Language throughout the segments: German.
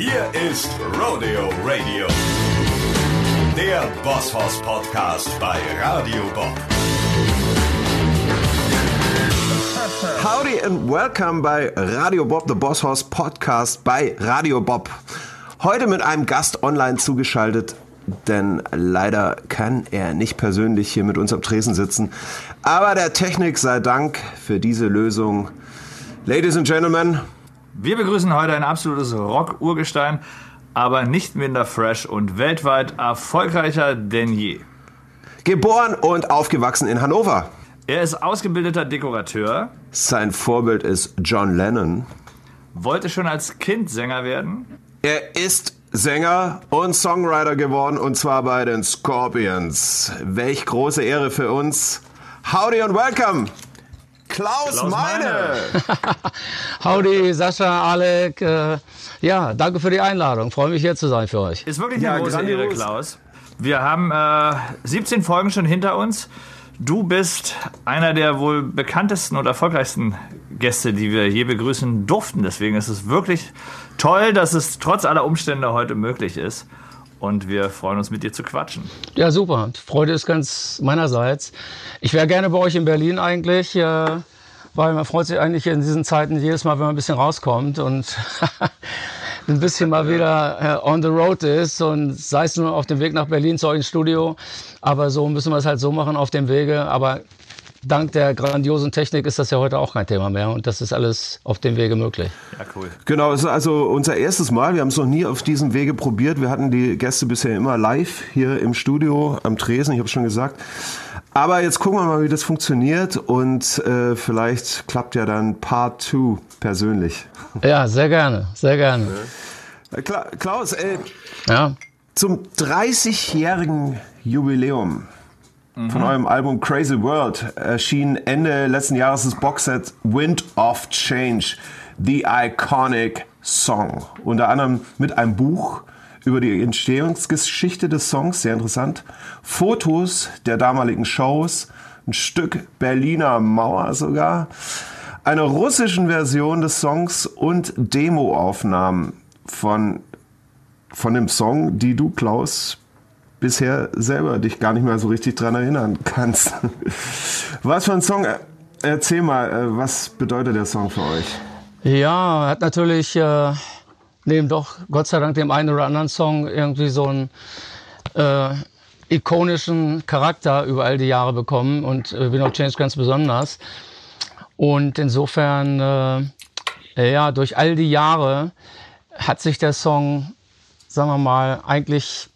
Hier ist Rodeo Radio, der Bosshaus Podcast bei Radio Bob. Howdy and welcome bei Radio Bob, the Boss Horse Podcast bei Radio Bob. Heute mit einem Gast online zugeschaltet, denn leider kann er nicht persönlich hier mit uns am Tresen sitzen. Aber der Technik sei Dank für diese Lösung. Ladies and Gentlemen, Wir begrüßen heute ein absolutes Rock-Urgestein, aber nicht minder fresh und weltweit erfolgreicher denn je. geboren und aufgewachsen in Hannover. Er ist ausgebildeter Dekorateur, Sein Vorbild ist John Lennon. wollte schon als Kind Sänger werden, Er ist Sänger und Songwriter geworden und zwar bei den Scorpions. Welch große Ehre für uns. Howdy and welcome, Klaus, Klaus Meine. Howdy, Sascha, Alec. Äh, ja, danke für die Einladung. Freue mich hier zu sein für euch. Ist wirklich Ja, eine große grandios. Ehre, Klaus. Wir haben äh, 17 Folgen schon hinter uns. Du bist einer der wohl bekanntesten und erfolgreichsten Gäste, die wir je begrüßen durften. Deswegen ist es wirklich toll, dass es trotz aller Umstände heute möglich ist. Und wir freuen uns, mit dir zu quatschen. Ja, super. Die Freude ist ganz meinerseits. Ich wäre gerne bei euch in Berlin eigentlich, äh, weil man freut sich eigentlich in diesen Zeiten jedes Mal, wenn man ein bisschen rauskommt und ein bisschen mal wieder äh, on the road ist und sei es nur auf dem Weg nach Berlin zu euch ins Studio. Aber so müssen wir es halt so machen auf dem Wege. Aber dank der grandiosen Technik ist das ja heute auch kein Thema mehr und das ist alles auf dem Wege möglich. Ja, cool. Genau, es ist also unser erstes Mal. Wir haben es noch nie auf diesem Wege probiert. Wir hatten die Gäste bisher immer live hier im Studio am Tresen, ich habe es schon gesagt. Aber jetzt gucken wir mal, wie das funktioniert und äh, vielleicht klappt ja dann Part 2 persönlich. Ja, sehr gerne, sehr gerne. Äh, Kla Klaus, äh, Ja. zum 30-jährigen Jubiläum von eurem Album Crazy World erschien Ende letzten Jahres das Boxset Wind of Change, The Iconic Song. Unter anderem mit einem Buch über die Entstehungsgeschichte des Songs, sehr interessant. Fotos der damaligen Shows, ein Stück Berliner Mauer sogar, einer russischen Version des Songs und Demoaufnahmen von von dem Song, die du, Klaus, bisher selber dich gar nicht mehr so richtig dran erinnern kannst. Was für ein Song? Erzähl mal, äh, was bedeutet der Song für euch? Ja, hat natürlich äh, neben doch Gott sei Dank dem einen oder anderen Song irgendwie so einen äh, ikonischen Charakter über all die Jahre bekommen und äh, Wind of Change ganz besonders. Und insofern, äh, ja, durch all die Jahre hat sich der Song, sagen wir mal, eigentlich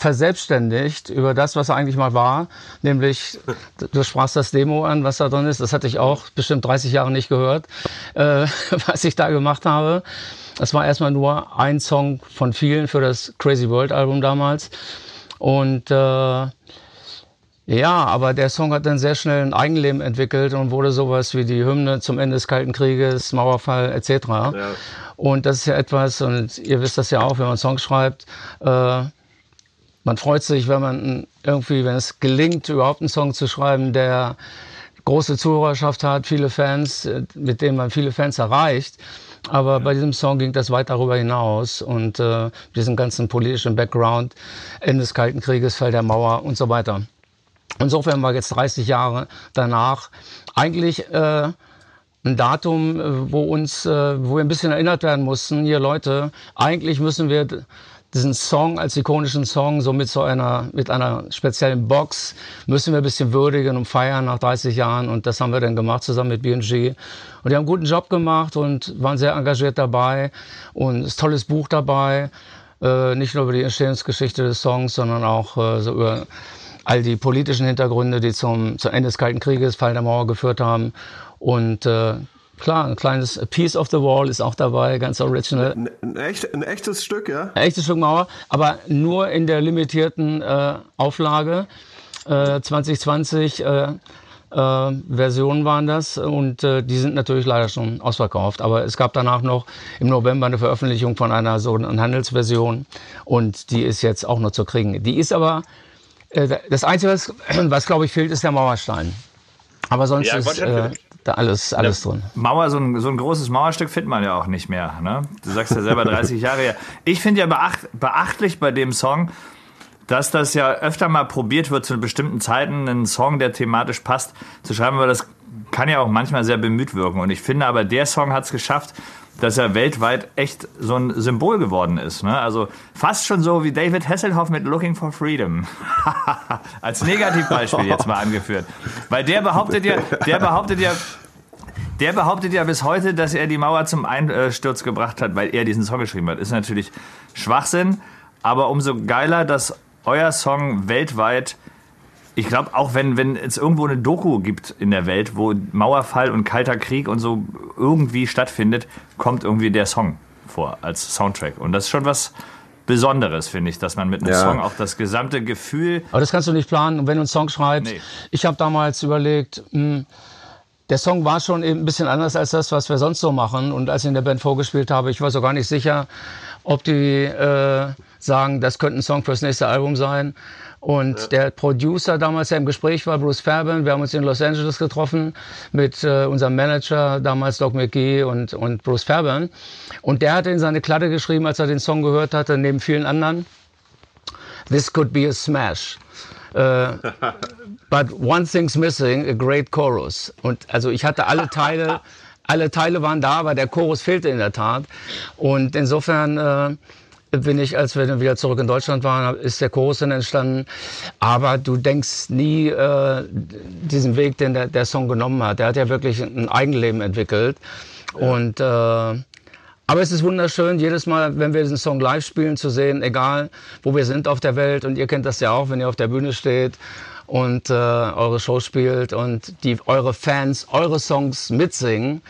verselbstständigt über das, was er eigentlich mal war. Nämlich, du sprachst das Demo an, was da drin ist. Das hatte ich auch bestimmt 30 Jahre nicht gehört, äh, was ich da gemacht habe. Das war erstmal nur ein Song von vielen für das Crazy World Album damals. Und äh, ja, aber der Song hat dann sehr schnell ein Eigenleben entwickelt und wurde sowas wie die Hymne zum Ende des Kalten Krieges, Mauerfall etc. Und das ist ja etwas, und ihr wisst das ja auch, wenn man Songs schreibt, äh, man freut sich, wenn man irgendwie, wenn es gelingt, überhaupt einen Song zu schreiben, der große Zuhörerschaft hat, viele Fans, äh, mit denen man viele Fans erreicht. Aber bei diesem Song ging das weit darüber hinaus und äh, diesen ganzen politischen Background, Ende des Kalten Krieges, Fall der Mauer und so weiter. Insofern war jetzt 30 Jahre danach eigentlich äh, ein Datum, äh, wo uns, äh, wo wir ein bisschen erinnert werden mussten. Hier Leute, eigentlich müssen wir diesen Song als ikonischen Song so mit so einer mit einer speziellen Box. Müssen wir ein bisschen würdigen und feiern nach 30 Jahren. Und das haben wir dann gemacht zusammen mit B&G und die haben einen guten Job gemacht und waren sehr engagiert dabei. Und ein tolles Buch dabei. Äh, nicht nur über die Entstehungsgeschichte des Songs sondern auch äh, so über all die politischen Hintergründe, die zum, zum Ende des Kalten Krieges, Fall der Mauer geführt haben. Und äh, klar, ein kleines Piece of the Wall ist auch dabei, ganz original. Ein, ein, echt, ein echtes Stück, ja? Ein echtes Stück Mauer, aber nur in der limitierten äh, Auflage. Äh, 2020 äh, äh, Versionen waren das und äh, die sind natürlich leider schon ausverkauft. Aber es gab danach noch im November eine Veröffentlichung von einer sogenannten Handelsversion und die ist jetzt auch noch zu kriegen. Die ist aber, äh, das Einzige, was, was glaube ich fehlt, ist der Mauerstein. Aber sonst ja, ist äh, da alles, alles drin. Mauer, so ein, so ein großes Mauerstück findet man ja auch nicht mehr. Ne? Du sagst ja selber 30 Jahre her. Ich finde ja beacht, beachtlich bei dem Song, dass das ja öfter mal probiert wird, zu bestimmten Zeiten einen Song, der thematisch passt, zu schreiben, weil das kann ja auch manchmal sehr bemüht wirken. Und ich finde aber, der Song hat es geschafft, dass er weltweit echt so ein Symbol geworden ist. Ne? Also fast schon so wie David Hasselhoff mit Looking for Freedom. Als Negativbeispiel jetzt mal angeführt. Weil der behauptet ja, der behauptet ja, der behauptet ja bis heute, dass er die Mauer zum Einsturz gebracht hat, weil er diesen Song geschrieben hat. Ist natürlich Schwachsinn, aber umso geiler, dass euer Song weltweit ich glaube, auch wenn, wenn es irgendwo eine Doku gibt in der Welt, wo Mauerfall und Kalter Krieg und so irgendwie stattfindet, kommt irgendwie der Song vor als Soundtrack. Und das ist schon was Besonderes, finde ich, dass man mit einem ja. Song auch das gesamte Gefühl. Aber das kannst du nicht planen. Und wenn du einen Song schreibst, nee. ich habe damals überlegt, mh, hm, der Song war schon eben ein bisschen anders als das, was wir sonst so machen. Und als ich in der Band vorgespielt habe, ich war so gar nicht sicher, ob die äh, sagen, das könnte ein Song fürs nächste Album sein. Und ja. der Producer damals, der im Gespräch war, Bruce Fairbairn, wir haben uns in Los Angeles getroffen mit äh, unserem Manager, damals Doc McGee und, und Bruce Fairbairn. Und der hatte in seine Klatte geschrieben, als er den Song gehört hatte, neben vielen anderen, This could be a smash. Uh, but one thing's missing, a great chorus. Und also ich hatte alle Teile, alle Teile waren da, aber der Chorus fehlte in der Tat. Und insofern äh, bin ich, als wir dann wieder zurück in Deutschland waren, ist der Chorus dann entstanden. Aber du denkst nie äh, diesen Weg, den der, der Song genommen hat. Der hat ja wirklich ein Eigenleben entwickelt. Ja. Und äh, aber es ist wunderschön, jedes Mal, wenn wir diesen Song live spielen, zu sehen, egal wo wir sind auf der Welt. Und ihr kennt das ja auch, wenn ihr auf der Bühne steht und äh, eure Show spielt und die eure Fans eure Songs mitsingen.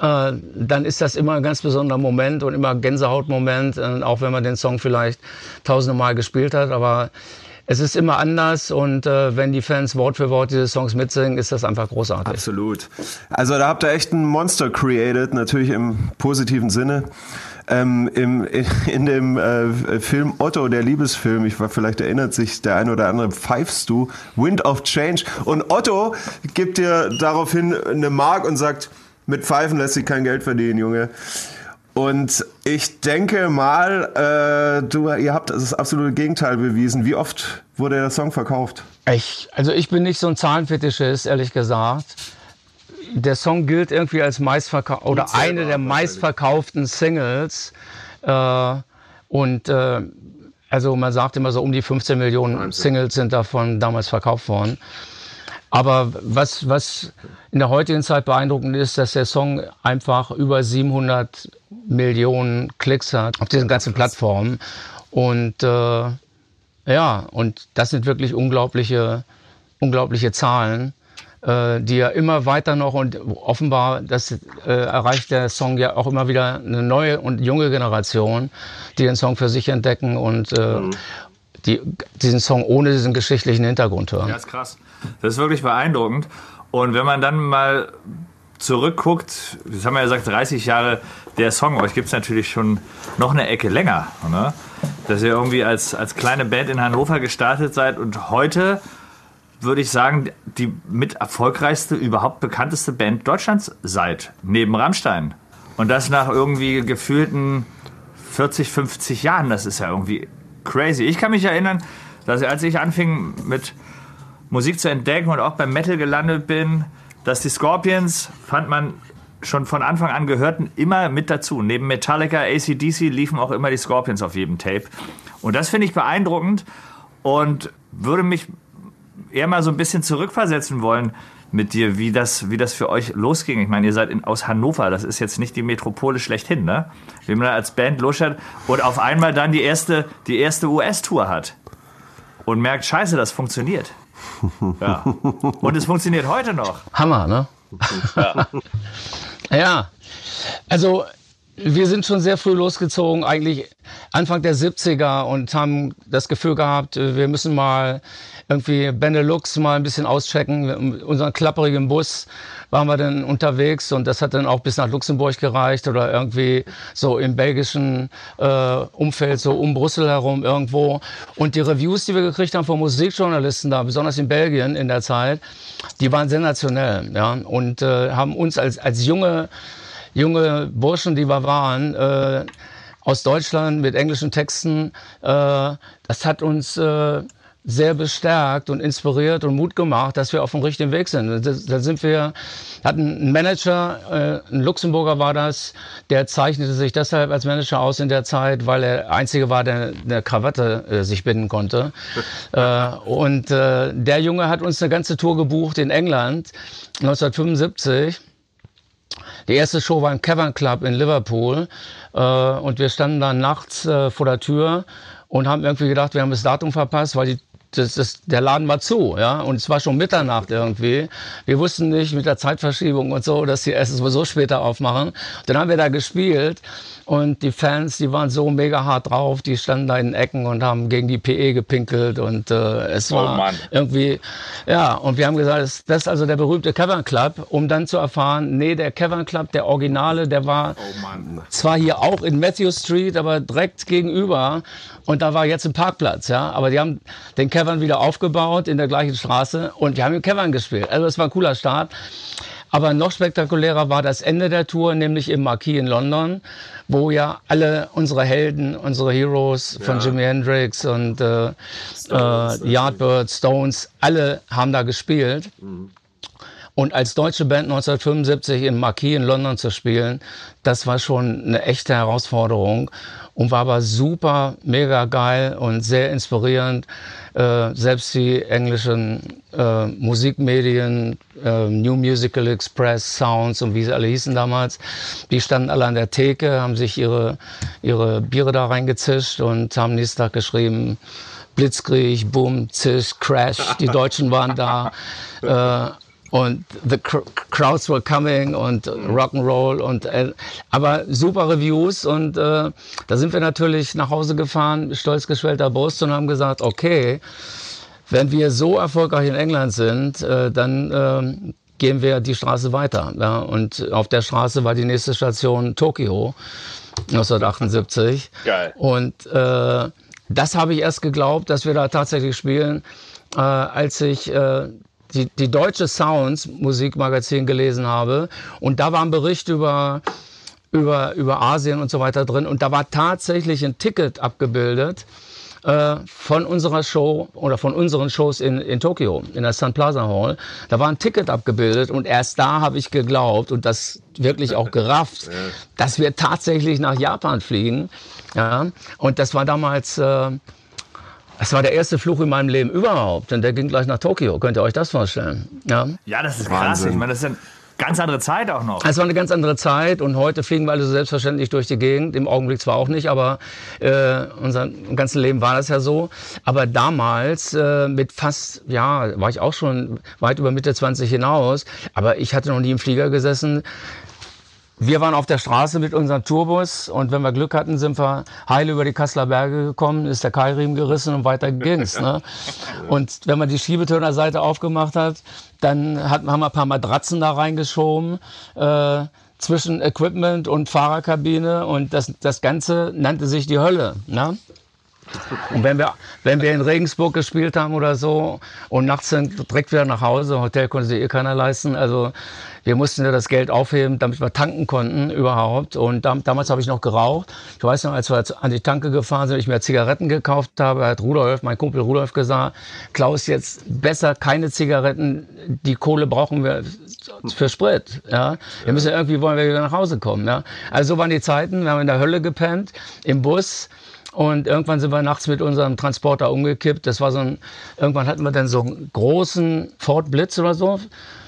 Äh, dann ist das immer ein ganz besonderer Moment und immer Gänsehautmoment, äh, auch wenn man den Song vielleicht tausende Mal gespielt hat. Aber es ist immer anders und äh, wenn die Fans Wort für Wort diese Songs mitsingen, ist das einfach großartig. Absolut. Also da habt ihr echt ein Monster created, natürlich im positiven Sinne. Ähm, im, in, in dem äh, Film Otto, der Liebesfilm, ich war, vielleicht erinnert sich der eine oder andere, pfeifst du Wind of Change und Otto gibt dir daraufhin eine Mark und sagt, mit Pfeifen lässt sich kein Geld verdienen, Junge. Und ich denke mal, äh, du, ihr habt das absolute Gegenteil bewiesen. Wie oft wurde der Song verkauft? Ich, also ich bin nicht so ein Zahlenfetischist, ehrlich gesagt. Der Song gilt irgendwie als meistverkauf oder eine der meistverkauften Singles. Äh, und äh, also man sagt immer so um die 15 Millionen Wahnsinn. Singles sind davon damals verkauft worden. Aber was, was in der heutigen Zeit beeindruckend ist, dass der Song einfach über 700 Millionen Klicks hat auf diesen ganzen Plattformen. Und äh, ja, und das sind wirklich unglaubliche, unglaubliche Zahlen, äh, die ja immer weiter noch und offenbar, das äh, erreicht der Song ja auch immer wieder eine neue und junge Generation, die den Song für sich entdecken und äh, mhm. die diesen Song ohne diesen geschichtlichen Hintergrund hören. Ja, ist krass. Das ist wirklich beeindruckend. Und wenn man dann mal zurückguckt, das haben wir ja gesagt, 30 Jahre der Song, euch gibt es natürlich schon noch eine Ecke länger. Ne? Dass ihr irgendwie als, als kleine Band in Hannover gestartet seid und heute würde ich sagen, die mit erfolgreichste, überhaupt bekannteste Band Deutschlands seid, neben Rammstein. Und das nach irgendwie gefühlten 40, 50 Jahren, das ist ja irgendwie crazy. Ich kann mich erinnern, dass als ich anfing mit Musik zu entdecken und auch beim Metal gelandet bin, dass die Scorpions, fand man schon von Anfang an gehörten immer mit dazu. Neben Metallica, ACDC liefen auch immer die Scorpions auf jedem Tape. Und das finde ich beeindruckend und würde mich eher mal so ein bisschen zurückversetzen wollen mit dir, wie das, wie das für euch losging. Ich meine, ihr seid in, aus Hannover, das ist jetzt nicht die Metropole schlechthin, ne? Wie man als Band losschert und auf einmal dann die erste, die erste US-Tour hat und merkt, scheiße, das funktioniert. Ja. Und es funktioniert heute noch. Hammer, ne? Ja. ja. Also wir sind schon sehr früh losgezogen, eigentlich Anfang der 70er und haben das Gefühl gehabt, wir müssen mal irgendwie Benelux mal ein bisschen auschecken. Mit unserem klapperigen Bus waren wir dann unterwegs und das hat dann auch bis nach Luxemburg gereicht oder irgendwie so im belgischen äh, Umfeld, so um Brüssel herum irgendwo. Und die Reviews, die wir gekriegt haben von Musikjournalisten da, besonders in Belgien in der Zeit, die waren sensationell. Ja? Und äh, haben uns als, als junge junge Burschen, die wir waren, äh, aus Deutschland mit englischen Texten, äh, das hat uns äh, sehr bestärkt und inspiriert und Mut gemacht, dass wir auf dem richtigen Weg sind. Da sind wir, hatten einen Manager, äh, ein Luxemburger war das, der zeichnete sich deshalb als Manager aus in der Zeit, weil er einzige war, der eine Krawatte äh, sich binden konnte. äh, und der Junge hat uns eine ganze Tour gebucht in England 1975 die erste Show war im Cavern Club in Liverpool und wir standen dann nachts vor der Tür und haben irgendwie gedacht, wir haben das Datum verpasst, weil die das, das, der Laden war zu, ja, und es war schon Mitternacht irgendwie. Wir wussten nicht mit der Zeitverschiebung und so, dass die erst sowieso später aufmachen. Dann haben wir da gespielt und die Fans, die waren so mega hart drauf, die standen da in den Ecken und haben gegen die PE gepinkelt und äh, es oh war Mann. irgendwie, ja, und wir haben gesagt, das, das ist also der berühmte Cavern Club, um dann zu erfahren, nee, der Cavern Club, der Originale, der war oh zwar hier auch in Matthew Street, aber direkt gegenüber und da war jetzt ein Parkplatz, ja, aber die haben den Cavern wieder aufgebaut in der gleichen Straße und die haben im Cavern gespielt. Also es war ein cooler Start. Aber noch spektakulärer war das Ende der Tour, nämlich im Marquis in London, wo ja alle unsere Helden, unsere Heroes von ja. Jimi Hendrix und äh, Stones, äh, Yardbirds, Stones, alle haben da gespielt. Mhm. Und als deutsche Band 1975 im Marquis in London zu spielen, das war schon eine echte Herausforderung und war aber super, mega geil und sehr inspirierend. Äh, selbst die englischen äh, Musikmedien, äh, New Musical Express, Sounds und wie sie alle hießen damals, die standen alle an der Theke, haben sich ihre, ihre Biere da reingezischt und haben nächsten Tag geschrieben, Blitzkrieg, Boom, Zisch, Crash, die Deutschen waren da. Und the crowds were coming und Rock'n'Roll und äh, aber super Reviews und äh, da sind wir natürlich nach Hause gefahren, stolz geschwellter Brust und haben gesagt, okay, wenn wir so erfolgreich in England sind, äh, dann äh, gehen wir die Straße weiter. Ja? Und auf der Straße war die nächste Station Tokio 1978. Geil. Und äh, das habe ich erst geglaubt, dass wir da tatsächlich spielen, äh, als ich äh, die, die Deutsche Sounds Musikmagazin gelesen habe. Und da war ein Bericht über, über, über Asien und so weiter drin. Und da war tatsächlich ein Ticket abgebildet äh, von unserer Show oder von unseren Shows in, in Tokio, in der Sun Plaza Hall. Da war ein Ticket abgebildet und erst da habe ich geglaubt und das wirklich auch gerafft, dass wir tatsächlich nach Japan fliegen. Ja, und das war damals... Äh, das war der erste Fluch in meinem Leben überhaupt. Und der ging gleich nach Tokio. Könnt ihr euch das vorstellen? Ja, ja das ist krass. Wahnsinn. Ich meine, das ist ja ganz andere Zeit auch noch. Es war eine ganz andere Zeit und heute fliegen wir alle so selbstverständlich durch die Gegend. Im Augenblick zwar auch nicht, aber äh, unser ganzes Leben war das ja so. Aber damals äh, mit fast, ja, war ich auch schon weit über Mitte 20 hinaus. Aber ich hatte noch nie im Flieger gesessen. Wir waren auf der Straße mit unserem Tourbus und wenn wir Glück hatten, sind wir heil über die Kasseler Berge gekommen, ist der Keilriemen gerissen und weiter ging's. Ne? Und wenn man die Schiebetür Seite aufgemacht hat, dann hat, haben wir ein paar Matratzen da reingeschoben. Äh, zwischen Equipment und Fahrerkabine und das, das Ganze nannte sich die Hölle. Ne? Und wenn wir, wenn wir in Regensburg gespielt haben oder so und nachts sind direkt wieder nach Hause, Hotel konnte sich eh keiner leisten, also wir mussten ja das Geld aufheben, damit wir tanken konnten überhaupt. Und da, damals habe ich noch geraucht. Ich weiß noch, als wir an die Tanke gefahren sind, ich mir Zigaretten gekauft habe, hat Rudolf, mein Kumpel Rudolf gesagt, Klaus, jetzt besser keine Zigaretten, die Kohle brauchen wir für Sprit. Ja? Wir müssen irgendwie, wollen wir wieder nach Hause kommen. Ja? Also so waren die Zeiten, wir haben in der Hölle gepennt, im Bus. Und irgendwann sind wir nachts mit unserem Transporter umgekippt. Das war so ein, irgendwann hatten wir dann so einen großen Ford Blitz oder so.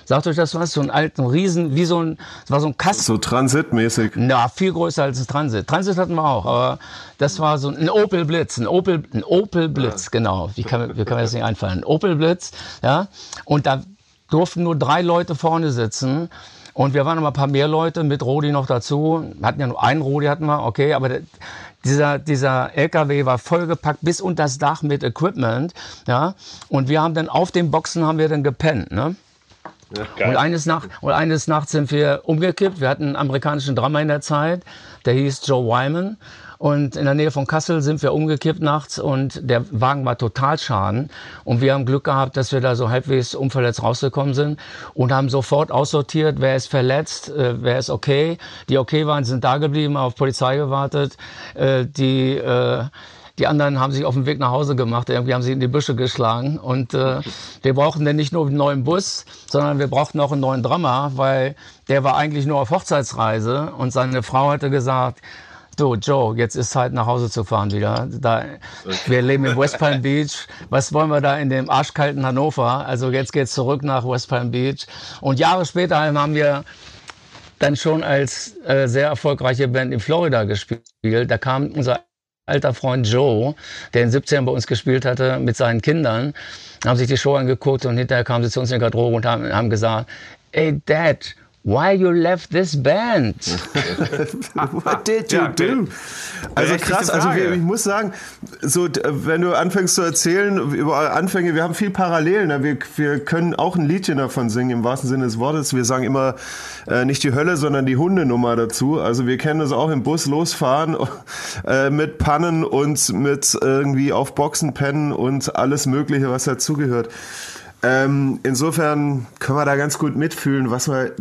Sagt euch das was? So einen alten Riesen, wie so ein, das war so ein Kasten. So Transitmäßig. Na, viel größer als ein Transit. Transit hatten wir auch, aber das war so ein Opel Blitz, ein Opel, ein Opel Blitz, ja. genau. Wie kann, wie kann mir das nicht einfallen? Ein Opel Blitz, ja. Und da durften nur drei Leute vorne sitzen. Und wir waren noch mal ein paar mehr Leute mit Rodi noch dazu. Wir hatten ja nur einen Rodi hatten wir, okay, aber der, dieser, dieser LKW war vollgepackt bis unter das Dach mit Equipment, ja. Und wir haben dann auf den Boxen haben wir dann gepennt, ne? Ja, und, eines Nacht, und eines Nachts sind wir umgekippt. Wir hatten einen amerikanischen Drummer in der Zeit, der hieß Joe Wyman. Und in der Nähe von Kassel sind wir umgekippt nachts und der Wagen war total schaden. Und wir haben Glück gehabt, dass wir da so halbwegs unverletzt rausgekommen sind und haben sofort aussortiert, wer ist verletzt, äh, wer ist okay. Die okay waren, sind da geblieben, auf Polizei gewartet. Äh, die äh, die anderen haben sich auf den Weg nach Hause gemacht, irgendwie haben sie in die Büsche geschlagen. Und äh, wir brauchten dann nicht nur einen neuen Bus, sondern wir brauchten auch einen neuen Drama, weil der war eigentlich nur auf Hochzeitsreise und seine Frau hatte gesagt, Du, Joe, jetzt ist Zeit, nach Hause zu fahren wieder. Da, wir leben in West Palm Beach. Was wollen wir da in dem arschkalten Hannover? Also jetzt geht's zurück nach West Palm Beach. Und Jahre später haben wir dann schon als äh, sehr erfolgreiche Band in Florida gespielt. Da kam unser alter Freund Joe, der in 17 bei uns gespielt hatte, mit seinen Kindern, haben sich die Show angeguckt und hinterher kamen sie zu uns in die Garderobe und haben, haben gesagt, ey Dad, Why you left this band? What did you ja, do? Also krass, also wir, ich muss sagen, so wenn du anfängst zu erzählen über Anfänge, wir haben viel Parallelen. Ne? Wir, wir können auch ein Liedchen davon singen im wahrsten Sinne des Wortes. Wir sagen immer äh, nicht die Hölle, sondern die Hundenummer dazu. Also wir kennen das auch im Bus losfahren äh, mit Pannen und mit irgendwie auf Boxen pennen und alles Mögliche, was dazugehört. Ähm, insofern können wir da ganz gut mitfühlen, was wir.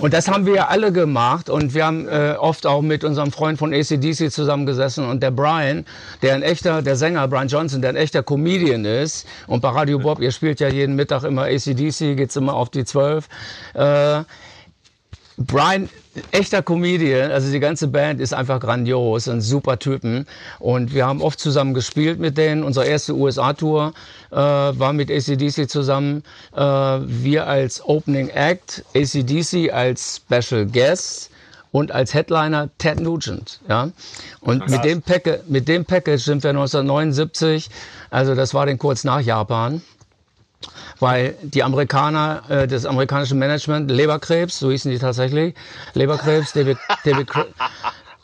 Und das haben wir ja alle gemacht und wir haben äh, oft auch mit unserem Freund von ACDC zusammengesessen und der Brian, der ein echter, der Sänger Brian Johnson, der ein echter Comedian ist und bei Radio Bob, ihr spielt ja jeden Mittag immer ACDC, geht's immer auf die 12. Äh, Brian, echter Comedian, also die ganze Band ist einfach grandios, sind super Typen und wir haben oft zusammen gespielt mit denen. Unsere erste USA-Tour äh, war mit ACDC zusammen. Äh, wir als Opening Act, ACDC als Special Guest und als Headliner Ted Nugent. Ja? Und mit dem, mit dem Package sind wir 1979, also das war dann kurz nach Japan, weil die Amerikaner, äh, das amerikanische Management, Leberkrebs, so hießen die tatsächlich, Leberkrebs, David, David,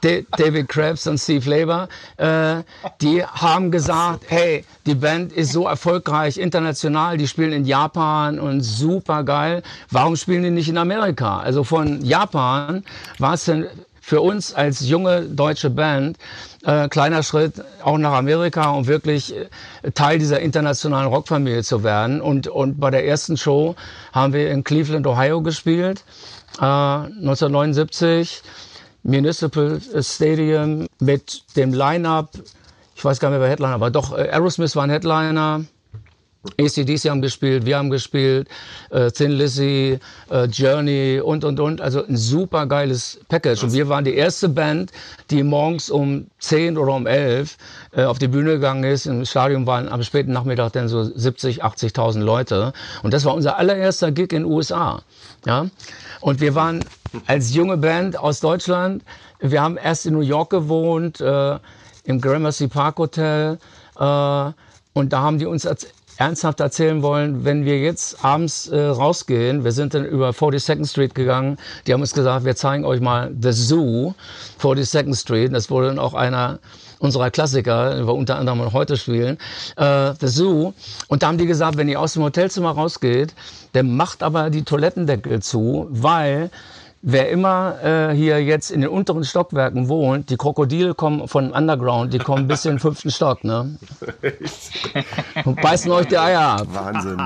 David Krebs und Steve Leber, äh, die haben gesagt, hey, die Band ist so erfolgreich international, die spielen in Japan und super geil. Warum spielen die nicht in Amerika? Also von Japan war es denn für uns als junge deutsche Band äh, kleiner Schritt auch nach Amerika, um wirklich äh, Teil dieser internationalen Rockfamilie zu werden. Und, und bei der ersten Show haben wir in Cleveland, Ohio gespielt, äh, 1979. Municipal Stadium mit dem Line-Up, ich weiß gar nicht mehr, wer Headliner war, doch äh, Aerosmith war ein Headliner, ACDC haben gespielt, wir haben gespielt, äh, Thin Lizzy, äh, Journey und, und, und. Also ein super geiles Package. Und wir waren die erste Band, die morgens um 10 oder um 11 äh, auf die Bühne gegangen ist. Im Stadion waren am späten Nachmittag dann so 70, 80.000 Leute. Und das war unser allererster Gig in den USA. Ja? Und wir waren als junge Band aus Deutschland, wir haben erst in New York gewohnt, äh, im Gramercy Park Hotel. Äh, und da haben die uns ernsthaft erzählen wollen, wenn wir jetzt abends äh, rausgehen, wir sind dann über 42nd Street gegangen, die haben uns gesagt, wir zeigen euch mal The Zoo, 42nd Street, das wurde dann auch einer unserer Klassiker, wir unter anderem heute spielen, äh, The Zoo. Und da haben die gesagt, wenn ihr aus dem Hotelzimmer rausgeht, dann macht aber die Toilettendeckel zu, weil Wer immer äh, hier jetzt in den unteren Stockwerken wohnt, die Krokodile kommen von Underground, die kommen bis in den fünften Stock, ne? Und beißen euch die Eier ab. Wahnsinn.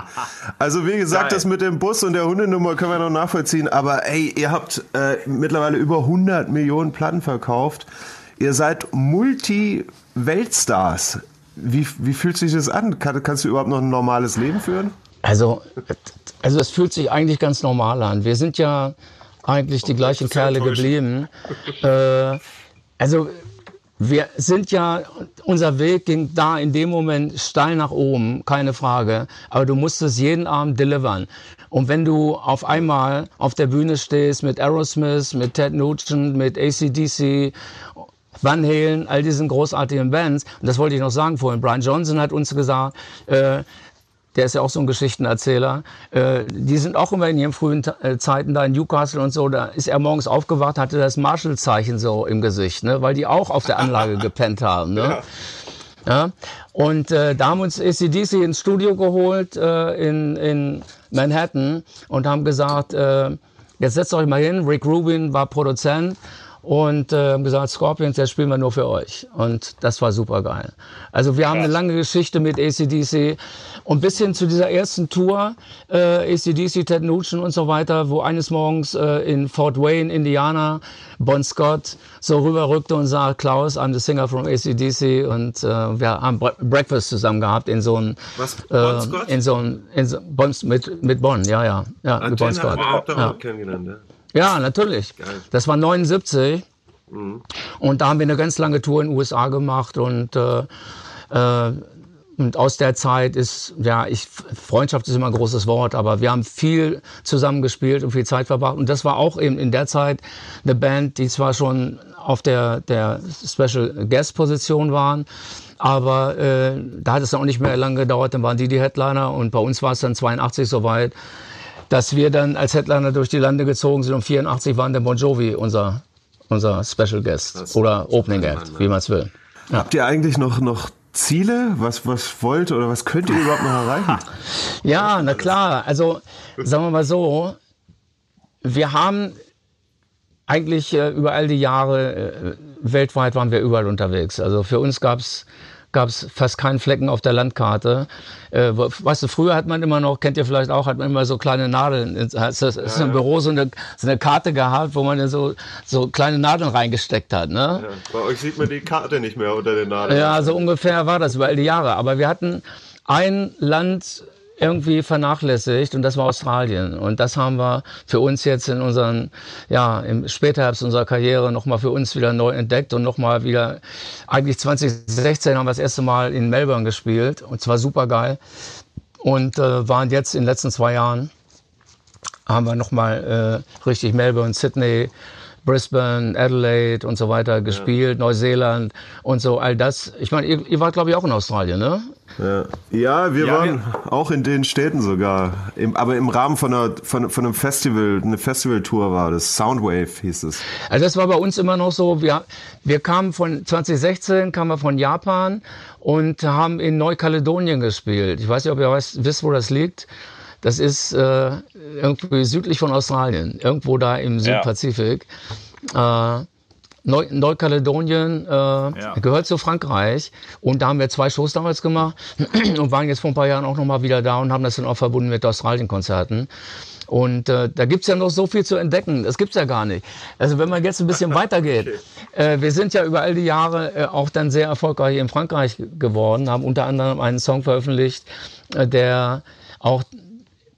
Also wie gesagt, Geil. das mit dem Bus und der Hundenummer können wir noch nachvollziehen, aber ey, ihr habt äh, mittlerweile über 100 Millionen Platten verkauft. Ihr seid Multi-Weltstars. Wie, wie fühlt sich das an? Kann, kannst du überhaupt noch ein normales Leben führen? Also, also es fühlt sich eigentlich ganz normal an. Wir sind ja eigentlich die gleichen Kerle geblieben. Äh, also wir sind ja, unser Weg ging da in dem Moment steil nach oben, keine Frage. Aber du musstest jeden Abend delivern. Und wenn du auf einmal auf der Bühne stehst mit Aerosmith, mit Ted Nugent, mit ACDC, Van Halen, all diesen großartigen Bands, und das wollte ich noch sagen vorhin, Brian Johnson hat uns gesagt, äh, der ist ja auch so ein Geschichtenerzähler, äh, die sind auch immer in ihren frühen äh, Zeiten da in Newcastle und so, da ist er morgens aufgewacht, hatte das Marshall-Zeichen so im Gesicht, ne? weil die auch auf der Anlage gepennt haben. Ne? Ja. Ja, und äh, da haben uns ACDC ins Studio geholt äh, in, in Manhattan und haben gesagt, äh, jetzt setzt euch mal hin, Rick Rubin war Produzent und äh, gesagt, Scorpions, der spielen wir nur für euch. Und das war super geil. Also wir haben eine lange Geschichte mit ACDC und bis hin zu dieser ersten Tour, äh, ACDC, Ted Nugent und so weiter, wo eines Morgens äh, in Fort Wayne, Indiana, Bon Scott so rüberrückte und sagt, Klaus, I'm the singer from ACDC und äh, wir haben Bre Breakfast zusammen gehabt in so einem Was, Bon äh, Scott? in so einem in so, bon, mit mit Bonn, ja ja ja mit Bon Scott. haben auch Ja. kennengelernt, ja. Ja, natürlich. Das war 79. Mhm. Und da haben wir eine ganz lange Tour in den USA gemacht und, äh, äh, und aus der Zeit ist, ja, ich, Freundschaft ist immer ein großes Wort, aber wir haben viel zusammen gespielt und viel Zeit verbracht. Und das war auch eben in der Zeit eine Band, die zwar schon auf der, der Special Guest Position waren, aber äh, da hat es dann auch nicht mehr lange gedauert, dann waren die die Headliner und bei uns war es dann 82 soweit, dass wir dann als Headliner durch die Lande gezogen sind und 84 waren dann Bon Jovi unser, unser Special Guest oder Opening Act, wie man es will. Habt ihr eigentlich noch, noch Ziele? Was, was wollt oder was könnt ihr überhaupt noch erreichen? Ja, na klar. Also sagen wir mal so, wir haben eigentlich äh, über all die Jahre äh, weltweit waren wir überall unterwegs. Also für uns gab's gab's fast keinen Flecken auf der Landkarte. Äh, weißt du, früher hat man immer noch, kennt ihr vielleicht auch, hat man immer so kleine Nadeln, hast du hast du im Büro so eine, so eine Karte gehabt, wo man dann so, so kleine Nadeln reingesteckt hat. Ne? Bei euch sieht man die Karte nicht mehr unter den Nadeln. Ja, so ungefähr war das über all die Jahre. Aber wir hatten ein Land irgendwie vernachlässigt und das war Australien. Und das haben wir für uns jetzt in unseren, ja, im Spätherbst unserer Karriere nochmal für uns wieder neu entdeckt und nochmal wieder, eigentlich 2016 haben wir das erste Mal in Melbourne gespielt und zwar super geil. Und äh, waren jetzt in den letzten zwei Jahren haben wir nochmal äh, richtig Melbourne, Sydney, Brisbane, Adelaide und so weiter gespielt, Neuseeland und so, all das. Ich meine, ihr, ihr wart, glaube ich, auch in Australien, ne? Ja, ja wir Ja, waren auch in den Städten sogar. Im, aber im Rahmen von, einer, von, von einem Festival, eine Festivaltour war das. Soundwave hieß es. Also das war bei uns immer noch so, wir, wir kamen von 2016, kamen wir von Japan und haben in Neukaledonien gespielt. Ich weiß nicht, ob ihr weißt, wisst, wo das liegt. Das ist äh, irgendwie südlich von Australien, irgendwo da im Südpazifik. Äh, Neu Neukaledonien äh, gehört zu Frankreich und da haben wir zwei Shows damals gemacht und waren jetzt vor ein paar Jahren auch nochmal wieder da und haben das dann auch verbunden mit Australien-Konzerten. Und äh, da gibt's ja noch so viel zu entdecken. Das gibt's ja gar nicht. Also wenn man jetzt ein bisschen weitergeht. Äh, wir sind ja über all die Jahre äh, auch dann sehr erfolgreich in Frankreich geworden, haben unter anderem einen Song veröffentlicht, äh, der auch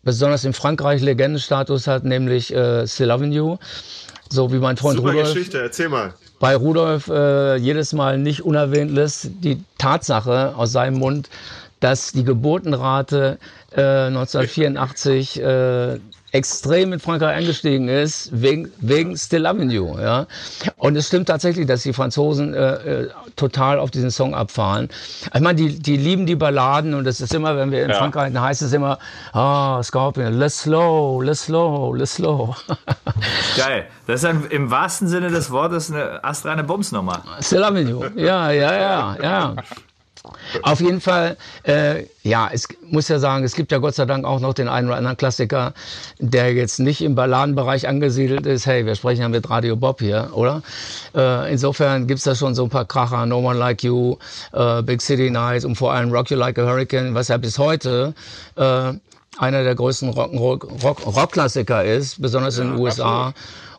besonders in Frankreich Legendenstatus hat, nämlich äh, Still Loving You. So wie mein Freund Super Rudolf Geschichte, erzähl mal. bei Rudolf äh, jedes Mal nicht unerwähnt lässt, die Tatsache aus seinem Mund, dass die Geburtenrate äh, 1984 äh, extrem in Frankreich angestiegen ist, wegen, wegen Still You. Ja? Und es stimmt tatsächlich, dass die Franzosen äh, äh, total auf diesen Song abfahren. Ich meine, die, die lieben die Balladen und es ist immer, wenn wir in Frankreich, dann heißt es immer, ah, Scorpion, let's slow, let's slow, let's slow. Geil. Das ist ein, im wahrsten Sinne des Wortes eine astreine Bumsnummer. Still you. Ja, ja, ja, ja. Auf jeden Fall, äh, ja, es muss ja sagen, es gibt ja Gott sei Dank auch noch den einen oder anderen Klassiker, der jetzt nicht im Balladenbereich angesiedelt ist. Hey, wir sprechen ja mit Radio Bob hier, oder? Äh, insofern gibt's da schon so ein paar Kracher, No One Like You, äh, Big City Nights und vor allem Rock You Like a Hurricane, was ja bis heute äh, einer der größten Rock'n'Roll- Rock, Rockklassiker ist, besonders in den USA.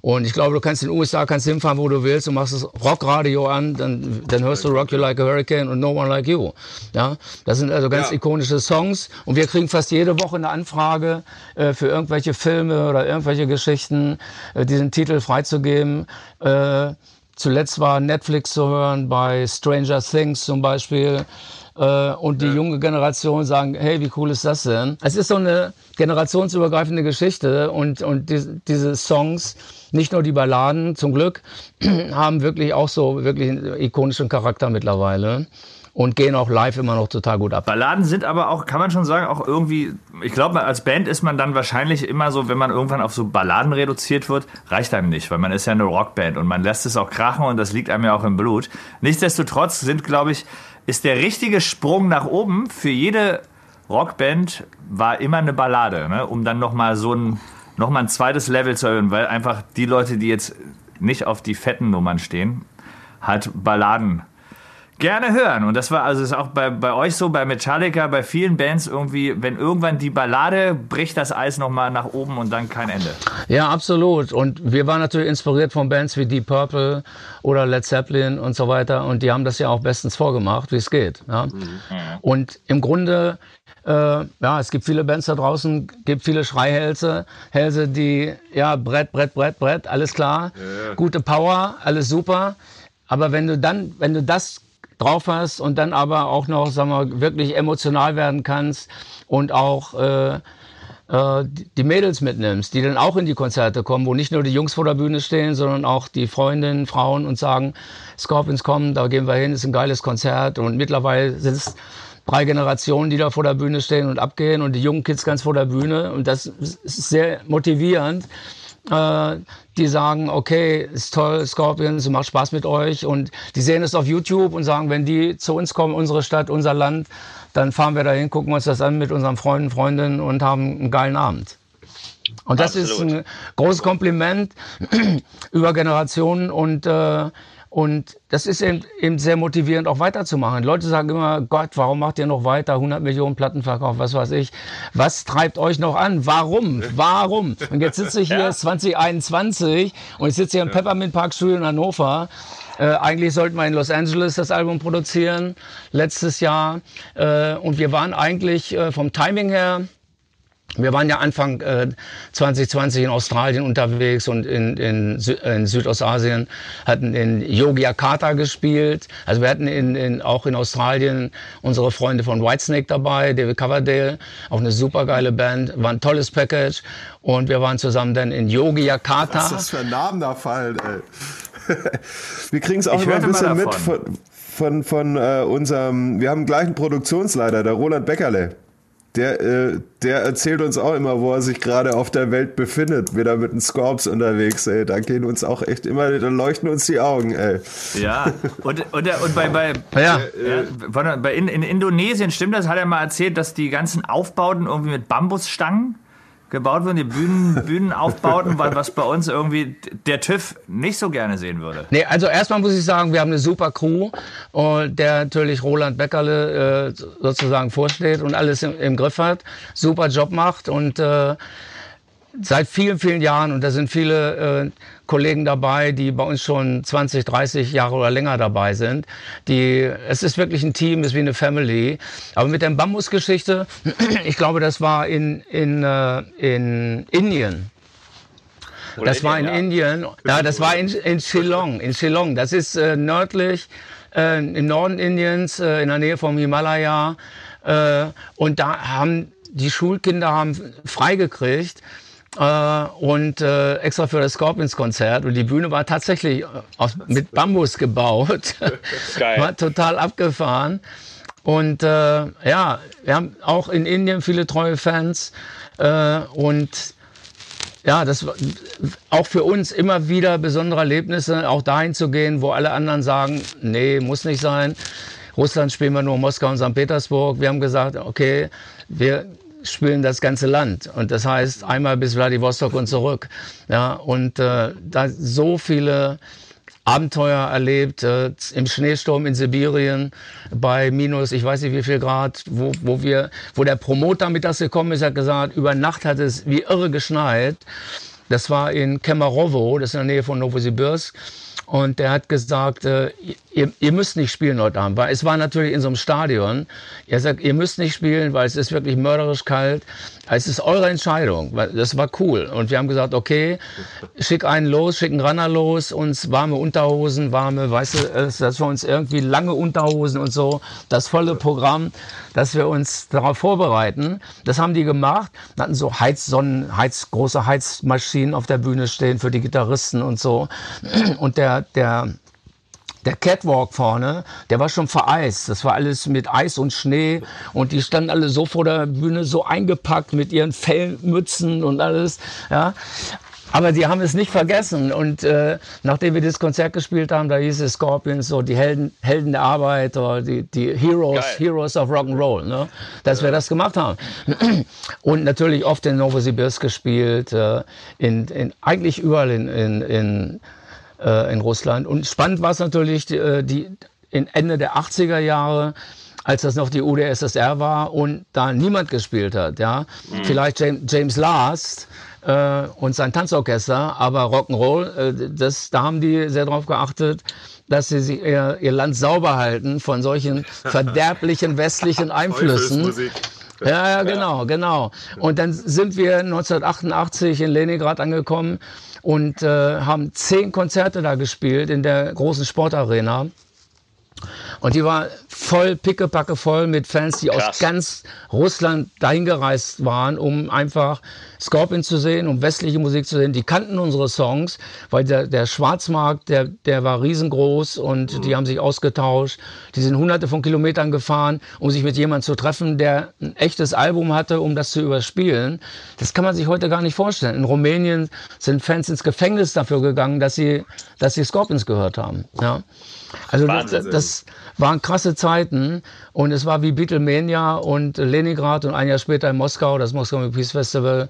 Und ich glaube, du kannst in den USA kannst hinfahren, wo du willst, du machst das Rockradio an, dann, dann hörst du Rock You Like a Hurricane und No One Like You. Ja, das sind also ganz ikonische Songs und wir kriegen fast jede Woche eine Anfrage äh, für irgendwelche Filme oder irgendwelche Geschichten, äh, diesen Titel freizugeben. Äh, zuletzt war Netflix zu hören bei Stranger Things zum Beispiel. Äh, und die junge Generation sagen, hey, wie cool ist das denn? Es ist so eine generationsübergreifende Geschichte und, und die, diese Songs, nicht nur die Balladen, zum Glück, haben wirklich auch so wirklich einen ikonischen Charakter mittlerweile. und gehen auch live immer noch total gut ab. Balladen sind aber auch, kann man schon sagen, auch irgendwie, ich glaube, als Band ist man dann wahrscheinlich immer so, wenn man irgendwann auf so Balladen reduziert wird, reicht einem nicht, weil man ist ja eine Rockband und man lässt es auch krachen und das liegt einem ja auch im Blut. Nichtsdestotrotz sind, glaube ich, ist der richtige Sprung nach oben für jede Rockband war immer eine Ballade, ne? um dann nochmal so ein, noch mal ein zweites Level zu erhöhen, weil einfach die Leute, die jetzt nicht auf die fetten Nummern stehen, halt Balladen gerne hören. Und das war also ist auch bei, bei euch so, bei Metallica, bei vielen Bands irgendwie, wenn irgendwann die Ballade bricht das Eis nochmal nach oben und dann kein Ende. Ja, absolut. Und wir waren natürlich inspiriert von Bands wie Deep Purple oder Led Zeppelin und so weiter. Und die haben das ja auch bestens vorgemacht, wie es geht. Ja? Mhm. Und im Grunde, äh, ja, es gibt viele Bands da draußen, gibt viele Schreihälse, Hälse, die, ja, Brett, Brett, Brett, Brett, alles klar, ja. gute Power, alles super. Aber wenn du dann, wenn du das drauf hast und dann aber auch noch, sagen wir, wirklich emotional werden kannst und auch äh, äh, die Mädels mitnimmst, die dann auch in die Konzerte kommen, wo nicht nur die Jungs vor der Bühne stehen, sondern auch die Freundinnen, Frauen und sagen, Scorpions kommen, da gehen wir hin, ist ein geiles Konzert. Und mittlerweile sind es drei Generationen, die da vor der Bühne stehen und abgehen und die jungen Kids ganz vor der Bühne. Und das ist sehr motivierend äh, die sagen, okay, ist toll, Scorpions, macht Spaß mit euch und die sehen es auf YouTube und sagen, wenn die zu uns kommen, unsere Stadt, unser Land, dann fahren wir dahin, gucken uns das an mit unseren Freunden, Freundinnen und haben einen geilen Abend. Und das Absolut. ist ein großes Kompliment über Generationen und äh, und das ist eben, eben sehr motivierend, auch weiterzumachen. Leute sagen immer, Gott, warum macht ihr noch weiter? 100 Millionen Platten verkauft, was weiß ich. Was treibt euch noch an? Warum? Warum? Und jetzt sitze ich hier ja. 2021 und ich sitze hier im Peppermint Park Studio in Hannover. Äh, eigentlich sollten wir in Los Angeles das Album produzieren, letztes Jahr. Äh, und wir waren eigentlich äh, vom Timing her wir waren ja Anfang äh, 2020 in Australien unterwegs und in, in, Sü in Südostasien, hatten in Yogyakarta gespielt. Also wir hatten in, in, auch in Australien unsere Freunde von Whitesnake dabei, David Coverdale, auch eine supergeile Band, war ein tolles Package. Und wir waren zusammen dann in Yogyakarta. Was ist das für Namen da fallen, ey? wir kriegen es auch immer ein bisschen mit von, von, von äh, unserem, wir haben gleich einen Produktionsleiter, der Roland Beckerle der, äh, der erzählt uns auch immer, wo er sich gerade auf der Welt befindet. Wieder mit den Scorps unterwegs, ey. Da gehen uns auch echt immer, da leuchten uns die Augen, ey. Ja, und, und, und bei, bei, ja. Äh, bei in, in Indonesien, stimmt das, hat er mal erzählt, dass die ganzen Aufbauten irgendwie mit Bambusstangen gebaut wurden, die Bühnen, Bühnenaufbauten, was bei uns irgendwie der TÜV nicht so gerne sehen würde. Nee, also erstmal muss ich sagen, wir haben eine super Crew, der natürlich Roland Beckerle äh, sozusagen vorsteht und alles im, im, Griff hat, super Job macht und äh, seit vielen, vielen Jahren, und da sind viele äh, Kollegen dabei, die bei uns schon 20, 30 Jahre oder länger dabei sind. Die, es ist wirklich ein Team, ist wie eine Family. Aber mit der Bambusgeschichte, ich glaube, das war in, in, äh, in Indien. Oder das war in ja. Indien, ja, das war in, in Shillong, in Shillong. Das ist äh, nördlich, äh, im Norden Indiens, äh, in der Nähe vom Himalaya. Äh, und da haben die Schulkinder haben freigekriegt äh, und äh, extra für das Scorpions-Konzert. Und die Bühne war tatsächlich äh, aus, mit Bambus gebaut. Geil. war total abgefahren. Und äh, ja, wir haben auch in Indien viele treue Fans. Äh, und ja, das war auch für uns immer wieder besondere Erlebnisse, auch dahin zu gehen, wo alle anderen sagen, nee, muss nicht sein. Russland spielen wir nur Moskau und St. Petersburg. Wir haben gesagt, okay, wir spielen das ganze Land. Und das heißt einmal bis Vladivostok und zurück. Ja, und äh, da so viele Abenteuer erlebt, äh, im Schneesturm in Sibirien bei minus, ich weiß nicht wie viel Grad, wo, wo wir, wo der Promoter mit das gekommen ist, hat gesagt, über Nacht hat es wie irre geschneit. Das war in Kemerovo, das ist in der Nähe von Novosibirsk. Und der hat gesagt, äh, ihr, ihr müsst nicht spielen heute Abend, weil es war natürlich in so einem Stadion. Er sagt, ihr müsst nicht spielen, weil es ist wirklich mörderisch kalt. Es ist eure Entscheidung. Das war cool. Und wir haben gesagt, okay, schick einen los, schick einen Runner los, uns warme Unterhosen, warme, weißt du, dass wir uns irgendwie lange Unterhosen und so, das volle Programm, dass wir uns darauf vorbereiten. Das haben die gemacht, hatten so Heizsonnen, Heiz, große Heizmaschinen auf der Bühne stehen für die Gitarristen und so. Und der, der der Catwalk vorne, der war schon vereist. Das war alles mit Eis und Schnee und die standen alle so vor der Bühne, so eingepackt mit ihren Fellmützen und alles. Ja. Aber die haben es nicht vergessen. Und äh, nachdem wir das Konzert gespielt haben, da hieß es Scorpions, so die Helden, Helden der Arbeit oder die, die Heroes, Geil. Heroes of Rock'n'Roll, ne? dass ja. wir das gemacht haben. Und natürlich oft in Novosibirsk gespielt, äh, in, in, eigentlich überall in, in, in, äh, in Russland. Und spannend war es natürlich die, äh, die, in Ende der 80er Jahre, als das noch die UdSSR war und da niemand gespielt hat. Ja? Mhm. Vielleicht James, James Last äh, und sein Tanzorchester, aber Rock'n'Roll, äh, das, da haben die sehr darauf geachtet, dass sie sich ihr, ihr Land sauber halten von solchen verderblichen westlichen Einflüssen. Ja, ja, genau, genau. Und dann sind wir 1988 in Leningrad angekommen und äh, haben zehn Konzerte da gespielt in der großen Sportarena. Und die war voll, pickepacke voll mit Fans, die Krass. aus ganz Russland dahin gereist waren, um einfach Scorpion zu sehen, um westliche Musik zu sehen. Die kannten unsere Songs, weil der, der Schwarzmarkt, der, der war riesengroß und mhm. die haben sich ausgetauscht. Die sind hunderte von Kilometern gefahren, um sich mit jemandem zu treffen, der ein echtes Album hatte, um das zu überspielen. Das kann man sich heute gar nicht vorstellen. In Rumänien sind Fans ins Gefängnis dafür gegangen, dass sie, dass sie Scorpions gehört haben. Ja. Also das, das, waren krasse Zeiten und es war wie Beatlemania und Leningrad und ein Jahr später in Moskau, das Moskau Peace Festival.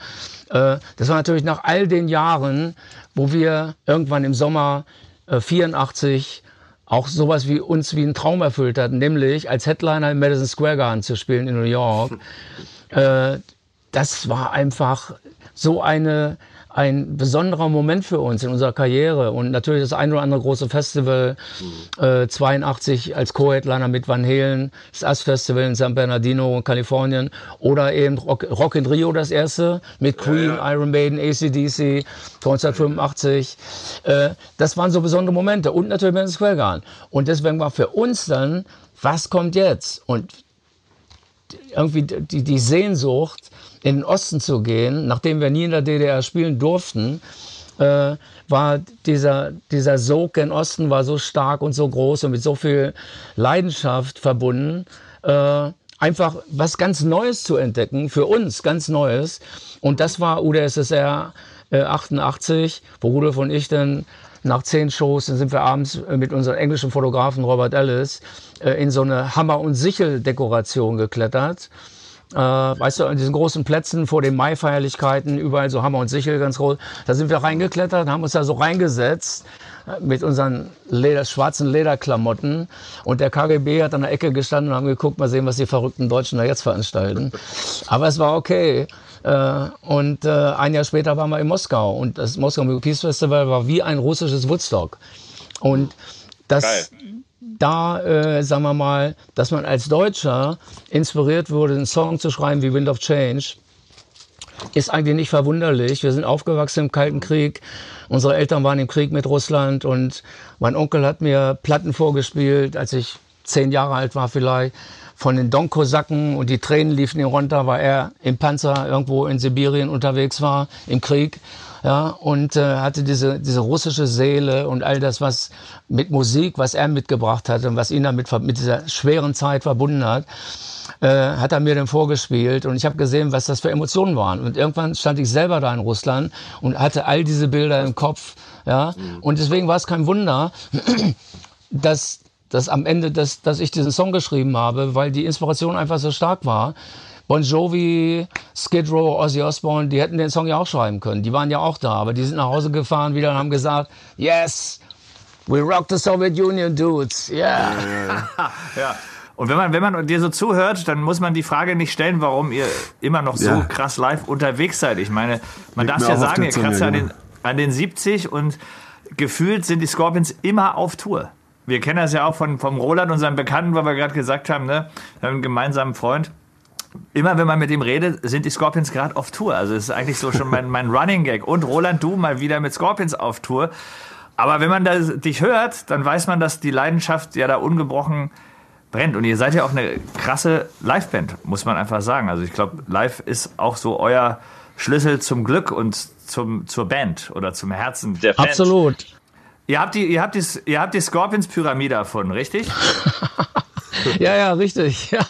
Äh, das war natürlich nach all den Jahren, wo wir irgendwann im Sommer 84 äh, auch sowas wie uns wie ein Traum erfüllt hatten, nämlich als Headliner im Madison Square Garden zu spielen in New York. Äh, das war einfach so eine ein besonderer Moment für uns in unserer Karriere und natürlich das ein oder andere große Festival, mhm. äh, 82 als Co-Headliner mit Van Halen, das AS Festival in San Bernardino, Kalifornien oder eben Rock, Rock in Rio das erste mit Queen, ja, ja. Iron Maiden, ACDC 1985. Äh, das waren so besondere Momente und natürlich Madison Square Garden. Und deswegen war für uns dann, was kommt jetzt? Und irgendwie die, die Sehnsucht, in den Osten zu gehen, nachdem wir nie in der DDR spielen durften, äh, war dieser, dieser Sog in Osten war so stark und so groß und mit so viel Leidenschaft verbunden. Äh, einfach was ganz Neues zu entdecken, für uns ganz Neues. Und das war UdSSR äh, 88, wo Rudolf und ich dann nach zehn Shows, dann sind wir abends mit unserem englischen Fotografen Robert Ellis äh, in so eine Hammer- und Sichel-Dekoration geklettert. Äh, weißt du, an diesen großen Plätzen vor den Maifeierlichkeiten, überall so Hammer und Sichel ganz groß. Da sind wir reingeklettert, haben uns da so reingesetzt äh, mit unseren Leder, schwarzen Lederklamotten. Und der KGB hat an der Ecke gestanden und haben geguckt, mal sehen, was die verrückten Deutschen da jetzt veranstalten. Aber es war okay. Äh, und ein Jahr später waren wir in Moskau. Und das Moskau Peace Festival war wie ein russisches Woodstock. Und das, Geil da, äh, sagen wir mal, dass man als Deutscher inspiriert wurde, einen Song zu schreiben wie Wind of Change, ist eigentlich nicht verwunderlich. Wir sind aufgewachsen im Kalten Krieg. Unsere Eltern waren im Krieg mit Russland und mein Onkel hat mir Platten vorgespielt, als ich zehn Jahre alt war vielleicht, von den Donkosaken und die Tränen liefen ihm runter, weil er im Panzer irgendwo in Sibirien unterwegs war, im Krieg ja, und äh, hatte diese, diese russische Seele und all das, was mit Musik, was er mitgebracht hat und was ihn damit mit dieser schweren Zeit verbunden hat, äh, hat er mir dann vorgespielt und ich habe gesehen, was das für Emotionen waren. Und irgendwann stand ich selber da in Russland und hatte all diese Bilder im Kopf, ja, mhm. und deswegen war es kein Wunder, dass dass am Ende, dass, dass ich diesen Song geschrieben habe, weil die Inspiration einfach so stark war. Bon Jovi, Skid Row, Ozzy Osbourne, die hätten den Song ja auch schreiben können. Die waren ja auch da, aber die sind nach Hause gefahren wieder und haben gesagt, yes, we rock the Soviet Union, dudes, yeah. ja. Und wenn man, wenn man dir so zuhört, dann muss man die Frage nicht stellen, warum ihr immer noch so ja. krass live unterwegs seid. Ich meine, man darf ja sagen, ihr kratzt an den, an den 70 und gefühlt sind die Scorpions immer auf Tour. Wir kennen das ja auch von, vom Roland, unserem Bekannten, weil wir gerade gesagt haben, ne, wir haben einen gemeinsamen Freund immer wenn man mit ihm redet, sind die Scorpions gerade auf Tour. Also es ist eigentlich so schon mein, mein Running Gag. Und Roland, du mal wieder mit Scorpions auf Tour. Aber wenn man das, dich hört, dann weiß man, dass die Leidenschaft ja da ungebrochen brennt. Und ihr seid ja auch eine krasse Liveband, muss man einfach sagen. Also ich glaube, live ist auch so euer Schlüssel zum Glück und zum, zur Band oder zum Herzen der Band. Absolut. Ihr habt die, ihr habt die, ihr habt die Scorpions-Pyramide erfunden, richtig? ja, ja, richtig. Ja.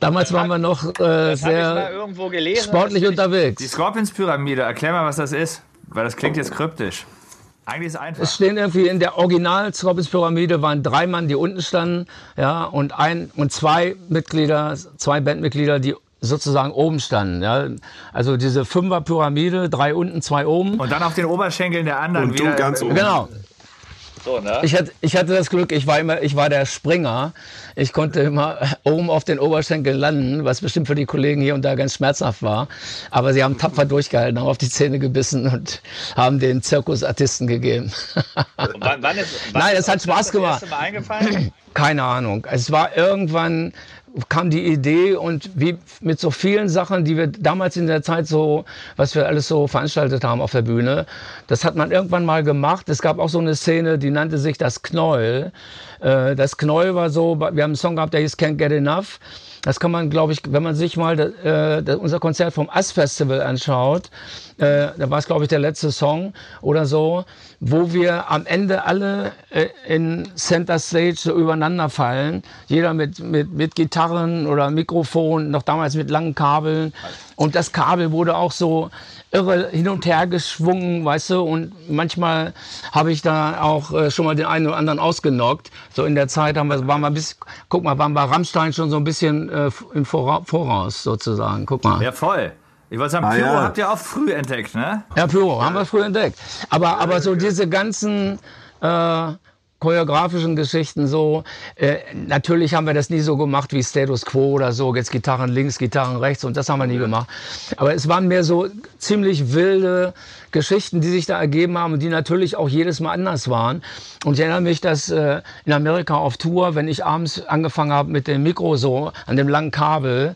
Damals waren wir noch äh, sehr gelesen, sportlich unterwegs. Die Scorpions-Pyramide, erklär mal, was das ist, weil das klingt jetzt kryptisch. Eigentlich ist es einfach. Es stehen irgendwie in der Original Scorpions Pyramide waren drei Mann, die unten standen, ja, und ein und zwei Mitglieder, zwei Bandmitglieder, die sozusagen oben standen. Ja. Also diese Fünfer-Pyramide, drei unten, zwei oben. Und dann auf den Oberschenkeln der anderen und wieder. ganz oben. Genau. So, ne? ich, hatte, ich hatte das Glück, ich war immer, ich war der Springer. Ich konnte immer oben auf den Oberschenkel landen, was bestimmt für die Kollegen hier und da ganz schmerzhaft war. Aber sie haben tapfer durchgehalten, haben auf die Zähne gebissen und haben den Zirkusartisten gegeben. wann, wann ist, wann Nein, es hat Spaß gemacht. Keine Ahnung. Es war irgendwann kam die Idee und wie mit so vielen Sachen, die wir damals in der Zeit so, was wir alles so veranstaltet haben auf der Bühne, das hat man irgendwann mal gemacht. Es gab auch so eine Szene, die nannte sich das Knäuel. Äh, das Knäuel war so, wir haben einen Song gehabt, der hieß Can't Get Enough. Das kann man, glaube ich, wenn man sich mal äh, unser Konzert vom Ass Festival anschaut, äh, da war es, glaube ich, der letzte Song oder so, wo wir am Ende alle äh, in Center Stage so übereinander fallen. Jeder mit, mit, mit Gitarren oder Mikrofon, noch damals mit langen Kabeln. Und das Kabel wurde auch so irre hin und her geschwungen, weißt du, und manchmal habe ich da auch äh, schon mal den einen oder anderen ausgenockt. So in der Zeit haben wir, waren wir bis, guck mal, waren wir Rammstein schon so ein bisschen äh, im Voraus sozusagen, guck mal. Ja, voll. Ich wollte sagen, ah, Pyro ja. habt ihr auch früh entdeckt, ne? Ja, Pyro haben wir früh entdeckt. Aber, aber so diese ganzen äh, choreografischen Geschichten so. Äh, natürlich haben wir das nie so gemacht wie Status Quo oder so, jetzt Gitarren links, Gitarren rechts und das haben wir nie gemacht. Aber es waren mehr so ziemlich wilde Geschichten, die sich da ergeben haben und die natürlich auch jedes Mal anders waren. Und ich erinnere mich, dass äh, in Amerika auf Tour, wenn ich abends angefangen habe mit dem Mikro so an dem langen Kabel,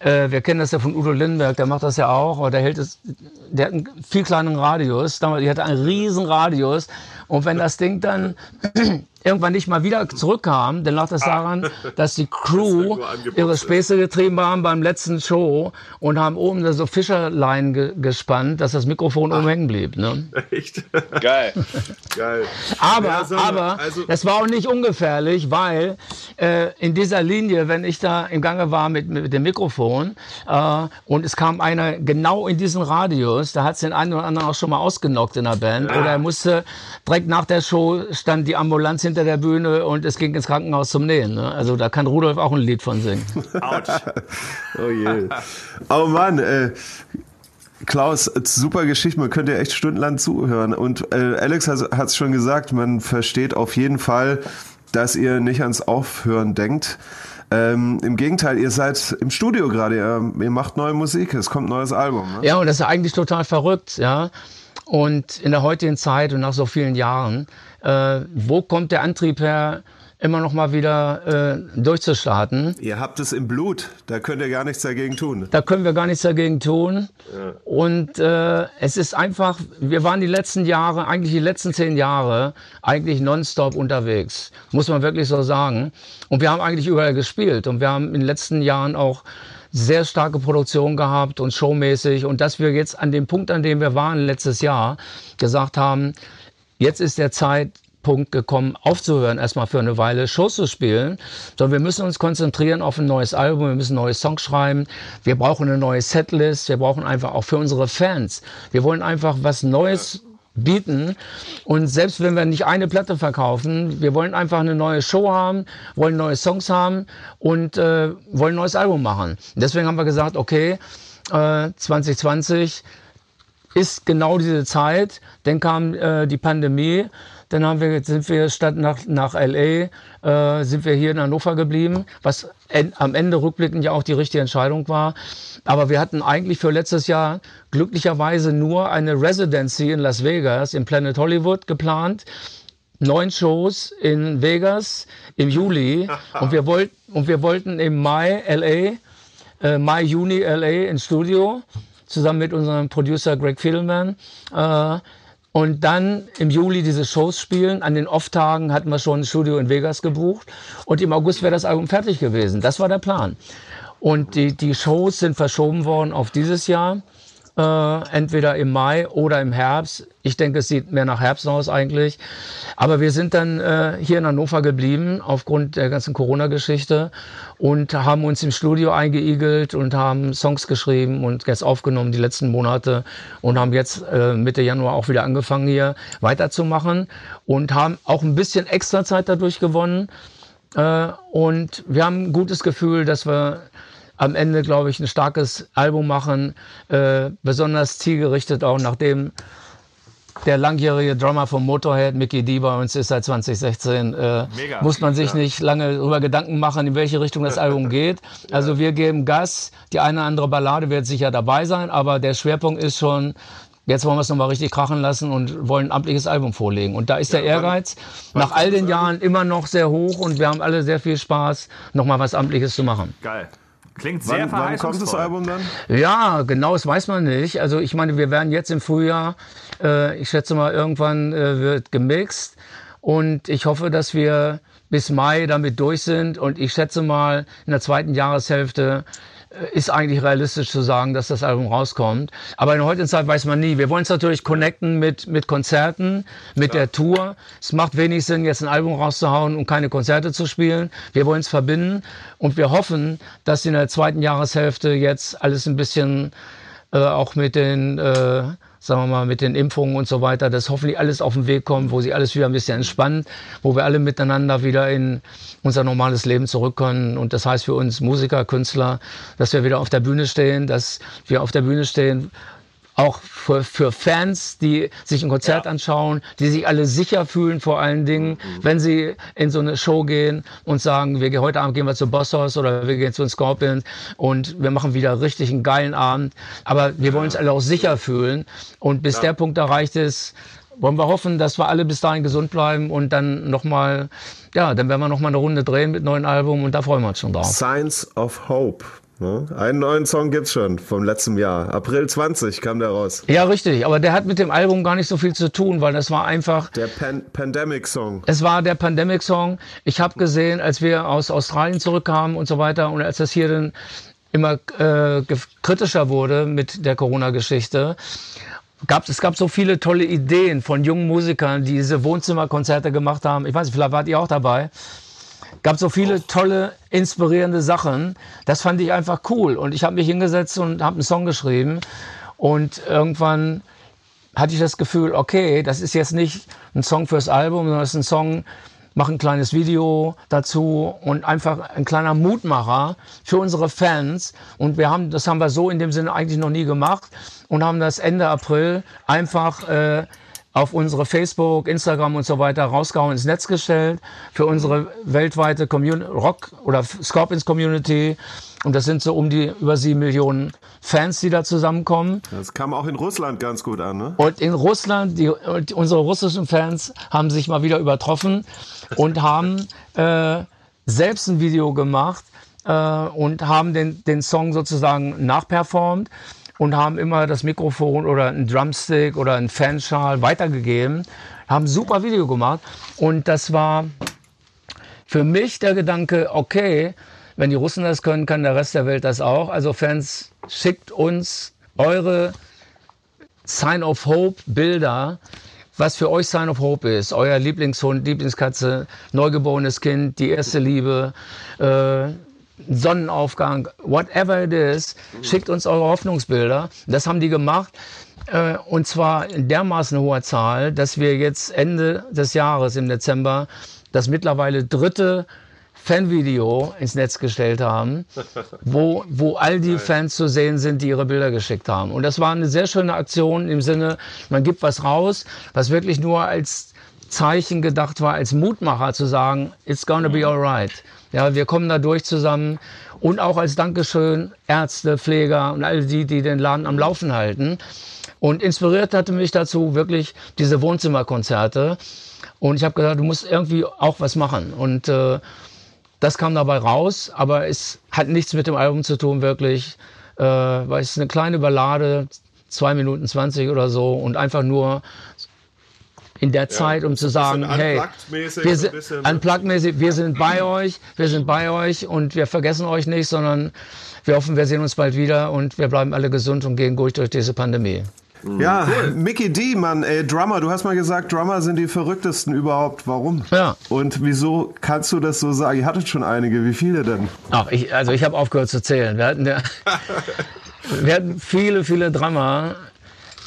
äh, wir kennen das ja von Udo Lindenberg, der macht das ja auch, aber der hält es, der hat einen viel kleineren Radius, damals, die hatte einen riesen Radius und wenn das Ding dann irgendwann nicht mal wieder zurückkam, dann lag das daran, dass die Crew ihre Späße getrieben haben beim letzten Show und haben oben so Fischerlein ge gespannt, dass das Mikrofon oben hängen blieb. Ne? Echt? Geil. Geil. Aber, ja, so, aber also das war auch nicht ungefährlich, weil äh, in dieser Linie, wenn ich da im Gange war mit, mit dem Mikrofon äh, und es kam einer genau in diesen Radius, da hat es den einen oder anderen auch schon mal ausgenockt in der Band ja. oder er musste direkt nach der Show stand die Ambulanz hinter hinter der Bühne und es ging ins Krankenhaus zum Nähen. Ne? Also da kann Rudolf auch ein Lied von singen. Autsch. oh je. Oh Mann, äh, Klaus, super Geschichte, man könnte ja echt stundenlang zuhören. Und äh, Alex hat es schon gesagt, man versteht auf jeden Fall, dass ihr nicht ans Aufhören denkt. Ähm, Im Gegenteil, ihr seid im Studio gerade, ihr, ihr, macht neue Musik, es kommt ein neues Album. Ne? Ja, und das ist eigentlich total verrückt, ja. Und in der heutigen Zeit und nach so vielen Jahren äh, wo kommt der Antrieb her, immer noch mal wieder äh, durchzustarten. Ihr habt es im Blut, da könnt ihr gar nichts dagegen tun. Da können wir gar nichts dagegen tun. Ja. Und äh, es ist einfach, wir waren die letzten Jahre, eigentlich die letzten zehn Jahre, eigentlich nonstop unterwegs. Muss man wirklich so sagen. Und wir haben eigentlich überall gespielt. Und wir haben in den letzten Jahren auch sehr starke Produktion gehabt und showmäßig. Und dass wir jetzt an dem Punkt, an dem wir waren letztes Jahr, gesagt haben, Jetzt ist der Zeitpunkt gekommen, aufzuhören, erstmal für eine Weile Shows zu spielen, sondern wir müssen uns konzentrieren auf ein neues Album, wir müssen neue Songs schreiben, wir brauchen eine neue Setlist, wir brauchen einfach auch für unsere Fans, wir wollen einfach was Neues bieten. Und selbst wenn wir nicht eine Platte verkaufen, wir wollen einfach eine neue Show haben, wollen neue Songs haben und äh, wollen ein neues Album machen. Deswegen haben wir gesagt, okay, äh, 2020 ist genau diese Zeit. Dann kam äh, die Pandemie. Dann haben wir, sind wir statt nach, nach LA, äh, sind wir hier in Hannover geblieben, was en, am Ende rückblickend ja auch die richtige Entscheidung war. Aber wir hatten eigentlich für letztes Jahr glücklicherweise nur eine Residency in Las Vegas, im Planet Hollywood geplant. Neun Shows in Vegas im Juli. und, wir wollt, und wir wollten im Mai LA, äh, Mai, Juni LA ins Studio zusammen mit unserem Producer Greg Fiddleman. Äh, und dann im Juli diese Shows spielen. An den Off-Tagen hatten wir schon ein Studio in Vegas gebucht. Und im August wäre das Album fertig gewesen. Das war der Plan. Und die, die Shows sind verschoben worden auf dieses Jahr. Äh, entweder im Mai oder im Herbst. Ich denke, es sieht mehr nach Herbst aus eigentlich. Aber wir sind dann äh, hier in Hannover geblieben aufgrund der ganzen Corona-Geschichte und haben uns im Studio eingeigelt und haben Songs geschrieben und jetzt aufgenommen die letzten Monate und haben jetzt äh, Mitte Januar auch wieder angefangen hier weiterzumachen und haben auch ein bisschen extra Zeit dadurch gewonnen. Äh, und wir haben ein gutes Gefühl, dass wir am Ende, glaube ich, ein starkes Album machen, äh, besonders zielgerichtet auch, nachdem der langjährige Drummer vom Motorhead, Mickey D, bei uns ist seit 2016, äh, muss man sich ja. nicht lange darüber Gedanken machen, in welche Richtung das Album geht. Also wir geben Gas, die eine oder andere Ballade wird sicher dabei sein, aber der Schwerpunkt ist schon Jetzt wollen wir es nochmal richtig krachen lassen und wollen ein amtliches Album vorlegen. Und da ist ja, der Ehrgeiz wann, nach all den Jahren immer noch sehr hoch und wir haben alle sehr viel Spaß, nochmal was Amtliches zu machen. Geil. Klingt sehr wann, wann kommt das Album dann? Ja, genau, das weiß man nicht. Also ich meine, wir werden jetzt im Frühjahr, äh, ich schätze mal, irgendwann äh, wird gemixt. Und ich hoffe, dass wir bis Mai damit durch sind. Und ich schätze mal, in der zweiten Jahreshälfte ist eigentlich realistisch zu sagen, dass das Album rauskommt. Aber in der heutigen Zeit weiß man nie. Wir wollen es natürlich connecten mit, mit Konzerten, mit ja. der Tour. Es macht wenig Sinn, jetzt ein Album rauszuhauen und keine Konzerte zu spielen. Wir wollen es verbinden und wir hoffen, dass in der zweiten Jahreshälfte jetzt alles ein bisschen äh, auch mit den äh, sagen wir mal, mit den Impfungen und so weiter, dass hoffentlich alles auf den Weg kommt, wo sich alles wieder ein bisschen entspannt, wo wir alle miteinander wieder in unser normales Leben zurück können. Und das heißt für uns Musiker, Künstler, dass wir wieder auf der Bühne stehen, dass wir auf der Bühne stehen, auch für, für Fans, die sich ein Konzert ja. anschauen, die sich alle sicher fühlen vor allen Dingen, mhm. wenn sie in so eine Show gehen und sagen, wir gehen heute Abend gehen wir zu Bossos oder wir gehen zu den Scorpions und wir machen wieder richtig einen geilen Abend. Aber wir wollen uns alle auch sicher fühlen. Und bis ja. der Punkt erreicht ist, wollen wir hoffen, dass wir alle bis dahin gesund bleiben und dann nochmal, ja, dann werden wir nochmal eine Runde drehen mit neuen Album und da freuen wir uns schon drauf. Signs of Hope Ne? Einen neuen Song gibt's schon vom letzten Jahr. April 20 kam der raus. Ja, richtig. Aber der hat mit dem Album gar nicht so viel zu tun, weil das war einfach. Der Pan Pandemic Song. Es war der Pandemic Song. Ich habe gesehen, als wir aus Australien zurückkamen und so weiter und als das hier dann immer äh, kritischer wurde mit der Corona-Geschichte, gab es gab so viele tolle Ideen von jungen Musikern, die diese Wohnzimmerkonzerte gemacht haben. Ich weiß nicht, vielleicht wart ihr auch dabei gab so viele tolle, inspirierende Sachen. Das fand ich einfach cool. Und ich habe mich hingesetzt und habe einen Song geschrieben. Und irgendwann hatte ich das Gefühl, okay, das ist jetzt nicht ein Song fürs Album, sondern es ist ein Song, mach ein kleines Video dazu und einfach ein kleiner Mutmacher für unsere Fans. Und wir haben, das haben wir so in dem Sinne eigentlich noch nie gemacht und haben das Ende April einfach äh, auf unsere Facebook, Instagram und so weiter rausgehauen, ins Netz gestellt für unsere weltweite Community, Rock oder Scorpions Community. Und das sind so um die über sieben Millionen Fans, die da zusammenkommen. Das kam auch in Russland ganz gut an, ne? Und in Russland, die, unsere russischen Fans haben sich mal wieder übertroffen und haben äh, selbst ein Video gemacht äh, und haben den, den Song sozusagen nachperformt und haben immer das Mikrofon oder ein Drumstick oder ein Fanschal weitergegeben, haben super Video gemacht und das war für mich der Gedanke, okay, wenn die Russen das können, kann der Rest der Welt das auch. Also Fans, schickt uns eure Sign of Hope Bilder, was für euch Sign of Hope ist. Euer Lieblingshund, Lieblingskatze, neugeborenes Kind, die erste Liebe, äh, Sonnenaufgang, whatever it is, schickt uns eure Hoffnungsbilder. Das haben die gemacht. Äh, und zwar in dermaßen hoher Zahl, dass wir jetzt Ende des Jahres im Dezember das mittlerweile dritte Fanvideo ins Netz gestellt haben, wo, wo all die Fans zu sehen sind, die ihre Bilder geschickt haben. Und das war eine sehr schöne Aktion im Sinne, man gibt was raus, was wirklich nur als Zeichen gedacht war, als Mutmacher zu sagen, it's gonna be alright. Ja, wir kommen da durch zusammen und auch als Dankeschön Ärzte, Pfleger und all die, die den Laden am Laufen halten. Und inspiriert hatte mich dazu wirklich diese Wohnzimmerkonzerte. Und ich habe gesagt, du musst irgendwie auch was machen. Und äh, das kam dabei raus, aber es hat nichts mit dem Album zu tun, wirklich. Äh, weil es ist eine kleine Ballade, zwei Minuten zwanzig oder so und einfach nur in der Zeit, um zu sagen, hey, wir sind, unplugged wir sind bei euch, wir sind bei euch und wir vergessen euch nicht, sondern wir hoffen, wir sehen uns bald wieder und wir bleiben alle gesund und gehen gut durch diese Pandemie. Ja, cool. Mickey D, Mann, ey, Drummer, du hast mal gesagt, Drummer sind die verrücktesten überhaupt. Warum? Ja. Und wieso kannst du das so sagen? Ihr hattet schon einige, wie viele denn? Ach, ich, also ich habe aufgehört zu zählen. Wir hatten, ja, wir hatten viele, viele Drummer.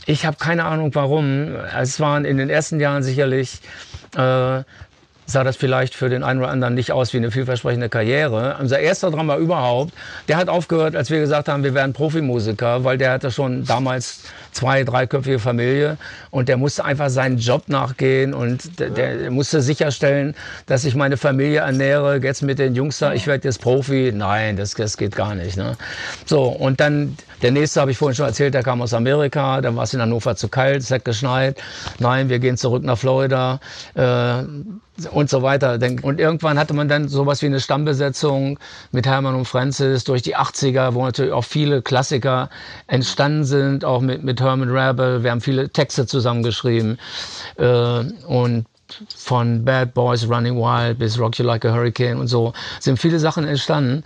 Ich habe keine Ahnung warum. Es waren in den ersten Jahren sicherlich äh, sah das vielleicht für den einen oder anderen nicht aus wie eine vielversprechende Karriere. Unser erster Drummer überhaupt, der hat aufgehört, als wir gesagt haben, wir werden Profimusiker, weil der hatte schon damals zwei, dreiköpfige Familie und der musste einfach seinen Job nachgehen und der, der musste sicherstellen, dass ich meine Familie ernähre. Jetzt mit den Jungs da, ich werde jetzt Profi. Nein, das, das geht gar nicht. Ne? So, und dann der nächste habe ich vorhin schon erzählt, der kam aus Amerika, da war es in Hannover zu kalt, es hat geschneit. Nein, wir gehen zurück nach Florida. Äh, und so weiter. Und irgendwann hatte man dann sowas wie eine Stammbesetzung mit Hermann und Francis durch die 80er, wo natürlich auch viele Klassiker entstanden sind, auch mit, mit Herman Rabel. Wir haben viele Texte zusammengeschrieben. Äh, und von Bad Boys Running Wild bis Rock You Like a Hurricane und so sind viele Sachen entstanden.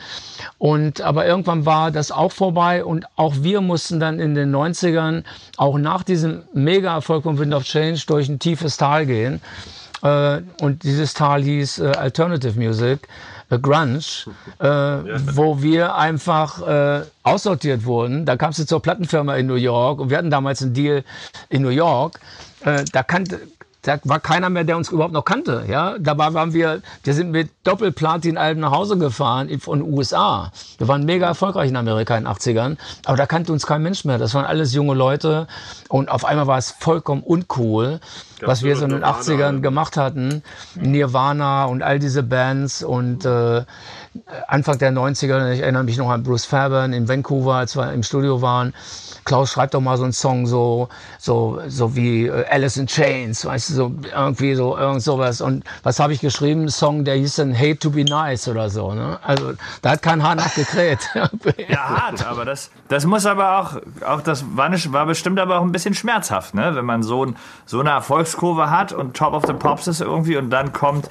Und aber irgendwann war das auch vorbei und auch wir mussten dann in den 90ern auch nach diesem Mega-Erfolg von Wind of Change durch ein tiefes Tal gehen. Äh, und dieses Tal hieß äh, Alternative Music, äh, Grunge, ja. wo wir einfach aussortiert wurden. Da kamst du zur Plattenfirma in New York und wir hatten damals einen Deal in New York. Da kannte, da war keiner mehr, der uns überhaupt noch kannte. Ja, dabei waren wir, wir sind mit Doppelplatin-Alben nach Hause gefahren von den USA. Wir waren mega erfolgreich in Amerika in den 80ern, aber da kannte uns kein Mensch mehr. Das waren alles junge Leute und auf einmal war es vollkommen uncool, was wir so in den 80ern gemacht hatten. Nirvana und all diese Bands und äh, Anfang der 90er, ich erinnere mich noch an Bruce Fairbairn in Vancouver, als wir im Studio waren. Klaus, schreib doch mal so einen Song, so, so, so wie äh, Alice in Chains, weißt du, so irgendwie so, irgend sowas. Und was habe ich geschrieben? Ein Song, der hieß dann Hate to be nice oder so, ne? Also, da hat kein Haar nachgekräht. ja, hart, aber das, das muss aber auch, auch das war, nicht, war bestimmt aber auch ein bisschen schmerzhaft, ne? Wenn man so, so eine Erfolgskurve hat und Top of the Pops ist irgendwie und dann kommt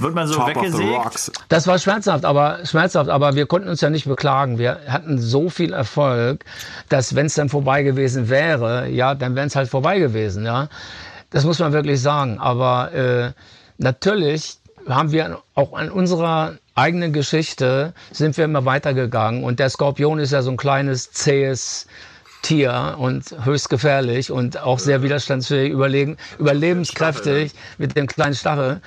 wird man so Top weggesägt? Das war schmerzhaft, aber schmerzhaft, aber wir konnten uns ja nicht beklagen. Wir hatten so viel Erfolg, dass wenn es dann vorbei gewesen wäre, ja, dann wäre es halt vorbei gewesen, ja. Das muss man wirklich sagen. Aber äh, natürlich haben wir auch an unserer eigenen Geschichte sind wir immer weitergegangen und der Skorpion ist ja so ein kleines zähes Tier und höchst gefährlich und auch sehr widerstandsfähig, überlegen, überlebenskräftig mit dem kleinen Stachel.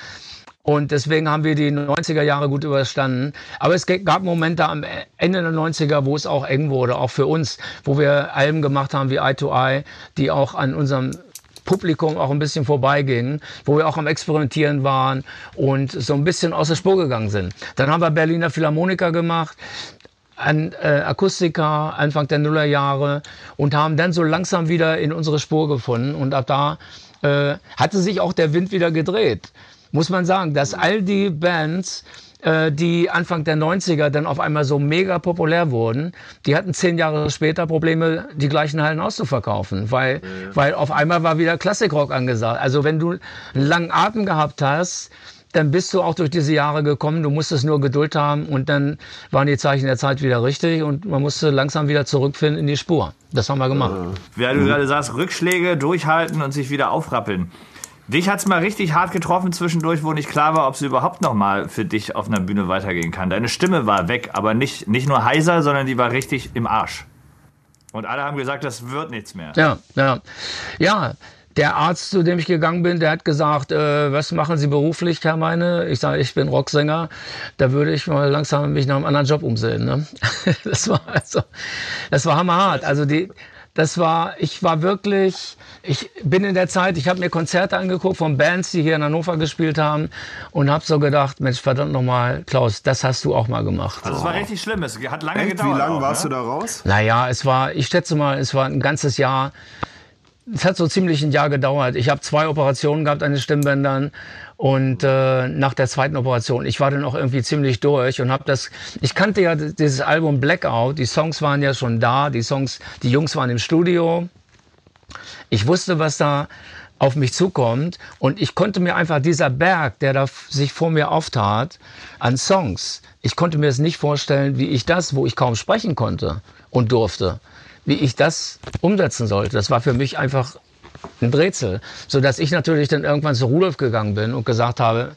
Und deswegen haben wir die 90er Jahre gut überstanden. Aber es gab Momente am Ende der 90er, wo es auch eng wurde, auch für uns, wo wir Alben gemacht haben wie Eye to Eye, die auch an unserem Publikum auch ein bisschen vorbeigingen, wo wir auch am Experimentieren waren und so ein bisschen aus der Spur gegangen sind. Dann haben wir Berliner Philharmoniker gemacht, an äh, Akustiker Anfang der Nullerjahre und haben dann so langsam wieder in unsere Spur gefunden und ab da äh, hatte sich auch der Wind wieder gedreht muss man sagen, dass all die Bands, äh, die Anfang der 90er dann auf einmal so mega populär wurden, die hatten zehn Jahre später Probleme, die gleichen Hallen auszuverkaufen, weil, ja. weil auf einmal war wieder Klassikrock angesagt. Also wenn du einen langen Atem gehabt hast, dann bist du auch durch diese Jahre gekommen. Du musstest nur Geduld haben und dann waren die Zeichen der Zeit wieder richtig und man musste langsam wieder zurückfinden in die Spur. Das haben wir gemacht. Wie du gerade sagst, Rückschläge durchhalten und sich wieder aufrappeln. Dich hat es mal richtig hart getroffen zwischendurch, wo nicht klar war, ob es überhaupt noch mal für dich auf einer Bühne weitergehen kann. Deine Stimme war weg, aber nicht, nicht nur heiser, sondern die war richtig im Arsch. Und alle haben gesagt, das wird nichts mehr. Ja, ja. Ja, der Arzt, zu dem ich gegangen bin, der hat gesagt, äh, was machen Sie beruflich, Herr Meine? Ich sage, ich bin Rocksänger. Da würde ich mal langsam mich nach einem anderen Job umsehen. Ne? Das war also, das war hammerhart. Also die, das war, ich war wirklich, ich bin in der Zeit, ich habe mir Konzerte angeguckt von Bands, die hier in Hannover gespielt haben und habe so gedacht, Mensch, verdammt nochmal, Klaus, das hast du auch mal gemacht. Also es war richtig schlimm, es hat lange Echt? gedauert. Wie lange warst ne? du da raus? Naja, es war, ich schätze mal, es war ein ganzes Jahr es hat so ziemlich ein Jahr gedauert. Ich habe zwei Operationen gehabt an den Stimmbändern und äh, nach der zweiten Operation, ich war dann auch irgendwie ziemlich durch und habe das. Ich kannte ja dieses Album Blackout. Die Songs waren ja schon da. Die Songs, die Jungs waren im Studio. Ich wusste, was da auf mich zukommt. Und ich konnte mir einfach dieser Berg, der da sich vor mir auftat, an Songs, ich konnte mir es nicht vorstellen, wie ich das, wo ich kaum sprechen konnte und durfte, wie ich das umsetzen sollte. Das war für mich einfach ein Rätsel, so dass ich natürlich dann irgendwann zu Rudolf gegangen bin und gesagt habe,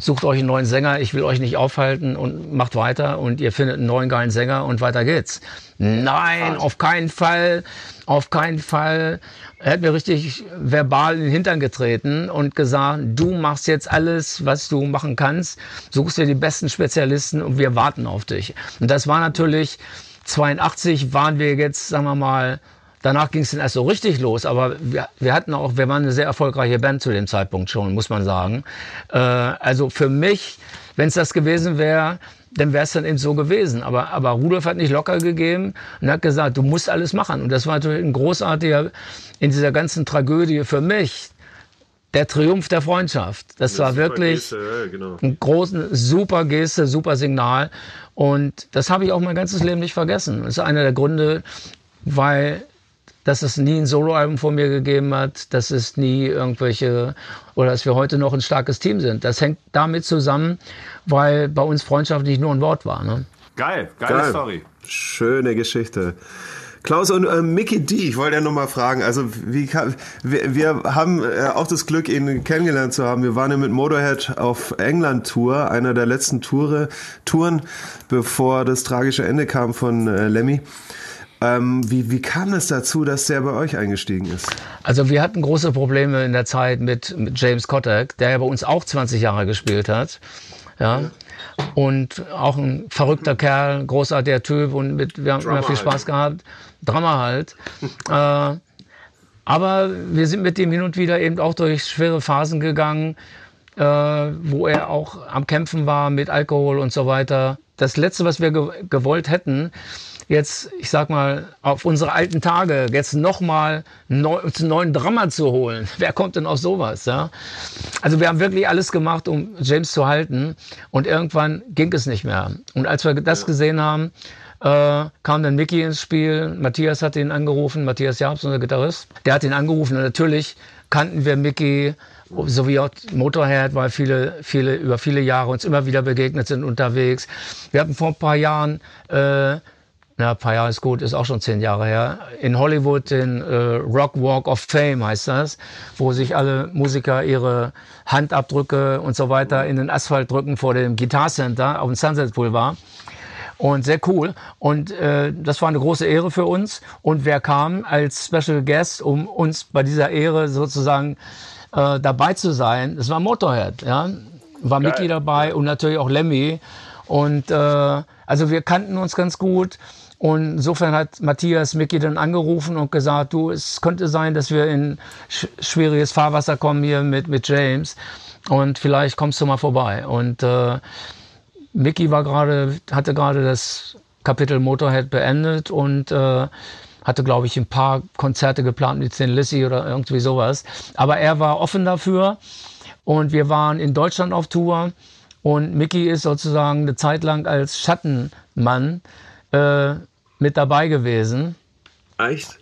sucht euch einen neuen Sänger, ich will euch nicht aufhalten und macht weiter und ihr findet einen neuen geilen Sänger und weiter geht's. Nein, auf keinen Fall, auf keinen Fall. Er hat mir richtig verbal in den Hintern getreten und gesagt, du machst jetzt alles, was du machen kannst, suchst dir die besten Spezialisten und wir warten auf dich. Und das war natürlich, 82 waren wir jetzt, sagen wir mal, Danach ging es dann erst so richtig los, aber wir, wir hatten auch, wir waren eine sehr erfolgreiche Band zu dem Zeitpunkt schon, muss man sagen. Äh, also für mich, wenn es das gewesen wäre, dann wäre es dann eben so gewesen. Aber, aber Rudolf hat nicht locker gegeben und hat gesagt, du musst alles machen. Und das war natürlich ein großartiger, in dieser ganzen Tragödie für mich, der Triumph der Freundschaft. Das, das war wirklich Geste, ja, genau. ein großen, super Geste, super Signal. Und das habe ich auch mein ganzes Leben nicht vergessen. Das ist einer der Gründe, weil dass es nie ein Soloalbum von mir gegeben hat, dass es nie irgendwelche oder dass wir heute noch ein starkes Team sind. Das hängt damit zusammen, weil bei uns Freundschaft nicht nur ein Wort war. Ne? Geil, geile Geil. Story. Schöne Geschichte. Klaus und äh, Mickey D, ich wollte ja noch mal fragen, also wie kann, wir, wir haben äh, auch das Glück, ihn kennengelernt zu haben. Wir waren ja mit Motorhead auf England-Tour, einer der letzten Toure, Touren, bevor das tragische Ende kam von äh, Lemmy. Ähm, wie, wie kam es dazu, dass der bei euch eingestiegen ist? Also wir hatten große Probleme in der Zeit mit, mit James Kotak, der ja bei uns auch 20 Jahre gespielt hat. Ja. Und auch ein verrückter Kerl, großartiger Typ und mit, wir haben immer viel Spaß halt. gehabt. Drama halt. äh, aber wir sind mit ihm hin und wieder eben auch durch schwere Phasen gegangen, äh, wo er auch am Kämpfen war mit Alkohol und so weiter. Das Letzte, was wir ge gewollt hätten, jetzt, ich sag mal, auf unsere alten Tage jetzt nochmal neu, einen neuen Drama zu holen. Wer kommt denn auf sowas? Ja? Also wir haben wirklich alles gemacht, um James zu halten und irgendwann ging es nicht mehr. Und als wir das gesehen haben, äh, kam dann Mickey ins Spiel. Matthias hat ihn angerufen, Matthias Jabs, unser Gitarrist. Der hat ihn angerufen und natürlich kannten wir Mickey so wie auch Motorhead, weil viele, viele über viele Jahre uns immer wieder begegnet sind unterwegs. Wir hatten vor ein paar Jahren äh, na, ein paar Jahre ist gut, ist auch schon zehn Jahre her, in Hollywood den äh, Rock Walk of Fame heißt das, wo sich alle Musiker ihre Handabdrücke und so weiter in den Asphalt drücken vor dem Guitar Center auf dem Sunset Boulevard. Und sehr cool. Und äh, das war eine große Ehre für uns. Und wer kam als Special Guest, um uns bei dieser Ehre sozusagen äh, dabei zu sein? Das war Motorhead, ja. War Geil. Mickey dabei und natürlich auch Lemmy. Und äh, also wir kannten uns ganz gut. Und insofern hat Matthias Mickey dann angerufen und gesagt, du, es könnte sein, dass wir in sch schwieriges Fahrwasser kommen hier mit, mit James und vielleicht kommst du mal vorbei. Und äh, Mickey war gerade, hatte gerade das Kapitel Motorhead beendet und äh, hatte, glaube ich, ein paar Konzerte geplant mit Thin Lizzy oder irgendwie sowas. Aber er war offen dafür und wir waren in Deutschland auf Tour und Mickey ist sozusagen eine Zeit lang als Schattenmann äh, mit dabei gewesen. Echt?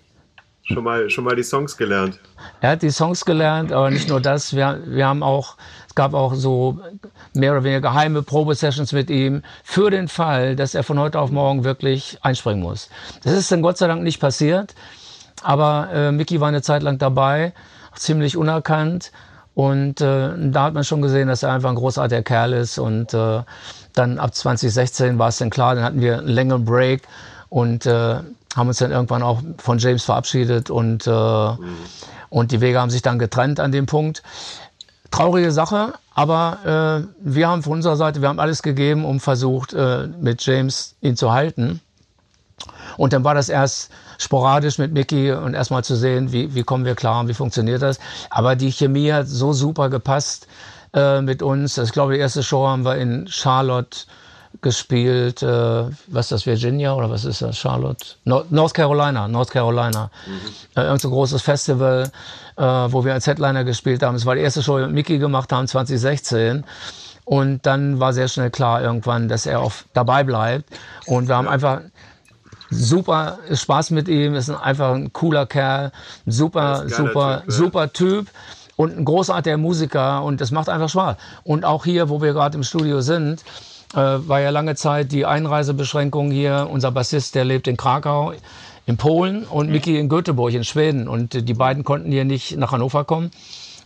Schon mal, schon mal die Songs gelernt? Er hat die Songs gelernt, aber nicht nur das. Wir, wir haben auch, es gab auch so mehr oder weniger geheime Probesessions mit ihm für den Fall, dass er von heute auf morgen wirklich einspringen muss. Das ist dann Gott sei Dank nicht passiert, aber äh, Mickey war eine Zeit lang dabei, ziemlich unerkannt. Und äh, da hat man schon gesehen, dass er einfach ein großartiger Kerl ist. Und äh, dann ab 2016 war es dann klar, dann hatten wir einen längeren Break und äh, haben uns dann irgendwann auch von James verabschiedet und, äh, mhm. und die Wege haben sich dann getrennt an dem Punkt. Traurige Sache, aber äh, wir haben von unserer Seite, wir haben alles gegeben, um versucht, äh, mit James ihn zu halten. Und dann war das erst sporadisch mit Mickey und erstmal zu sehen, wie, wie kommen wir klar und wie funktioniert das. Aber die Chemie hat so super gepasst äh, mit uns. Ich glaube, die erste Show haben wir in Charlotte gespielt, äh, was ist das, Virginia oder was ist das, Charlotte? No North Carolina, North Carolina. Mhm. Äh, irgend so ein großes Festival, äh, wo wir als Headliner gespielt haben. Es war die erste Show, die wir mit Mickey gemacht haben, 2016. Und dann war sehr schnell klar irgendwann, dass er auch dabei bleibt. Und wir haben einfach super Spaß mit ihm, ist einfach ein cooler Kerl, ein super, super, typ, super Typ und ein großartiger Musiker und das macht einfach Spaß. Und auch hier, wo wir gerade im Studio sind, äh, war ja lange Zeit die Einreisebeschränkung hier. Unser Bassist, der lebt in Krakau in Polen und Mickey in Göteborg in Schweden. Und äh, die beiden konnten hier nicht nach Hannover kommen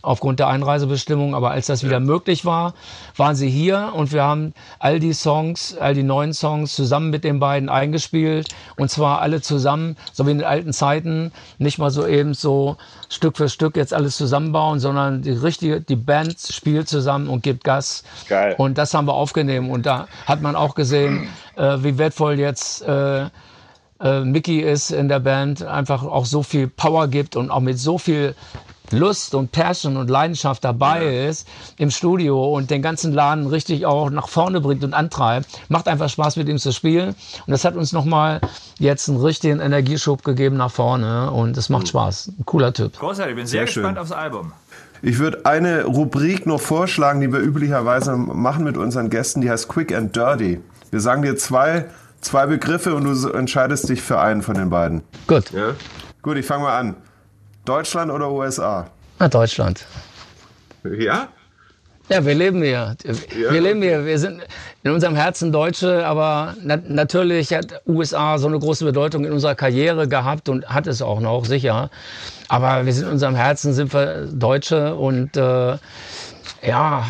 aufgrund der Einreisebestimmung. Aber als das wieder möglich war, waren sie hier und wir haben all die Songs, all die neuen Songs zusammen mit den beiden eingespielt und zwar alle zusammen, so wie in den alten Zeiten, nicht mal so eben so Stück für Stück jetzt alles zusammenbauen, sondern die richtige, die Band spielt zusammen und gibt Gas. Geil. Und das haben wir aufgenommen und da hat man auch gesehen, äh, wie wertvoll jetzt äh, äh, Mickey ist in der Band, einfach auch so viel Power gibt und auch mit so viel Lust und Passion und Leidenschaft dabei ist im Studio und den ganzen Laden richtig auch nach vorne bringt und antreibt. Macht einfach Spaß mit ihm zu spielen und das hat uns nochmal jetzt einen richtigen Energieschub gegeben nach vorne und es macht Spaß. Ein cooler Typ. Großartig, ich bin sehr, Sehr schön. gespannt aufs Album. Ich würde eine Rubrik noch vorschlagen, die wir üblicherweise machen mit unseren Gästen, die heißt Quick and Dirty. Wir sagen dir zwei, zwei Begriffe und du entscheidest dich für einen von den beiden. Gut, Ja? Gut, ich fange mal an. Deutschland oder USA? na Deutschland. Ja? Ja, wir leben hier. Wir leben hier. Wir sind in unserem Herzen Deutsche, aber na natürlich hat USA so eine große Bedeutung in unserer Karriere gehabt und hat es auch noch, sicher. Aber wir sind in unserem Herzen sind wir Deutsche und äh, ja,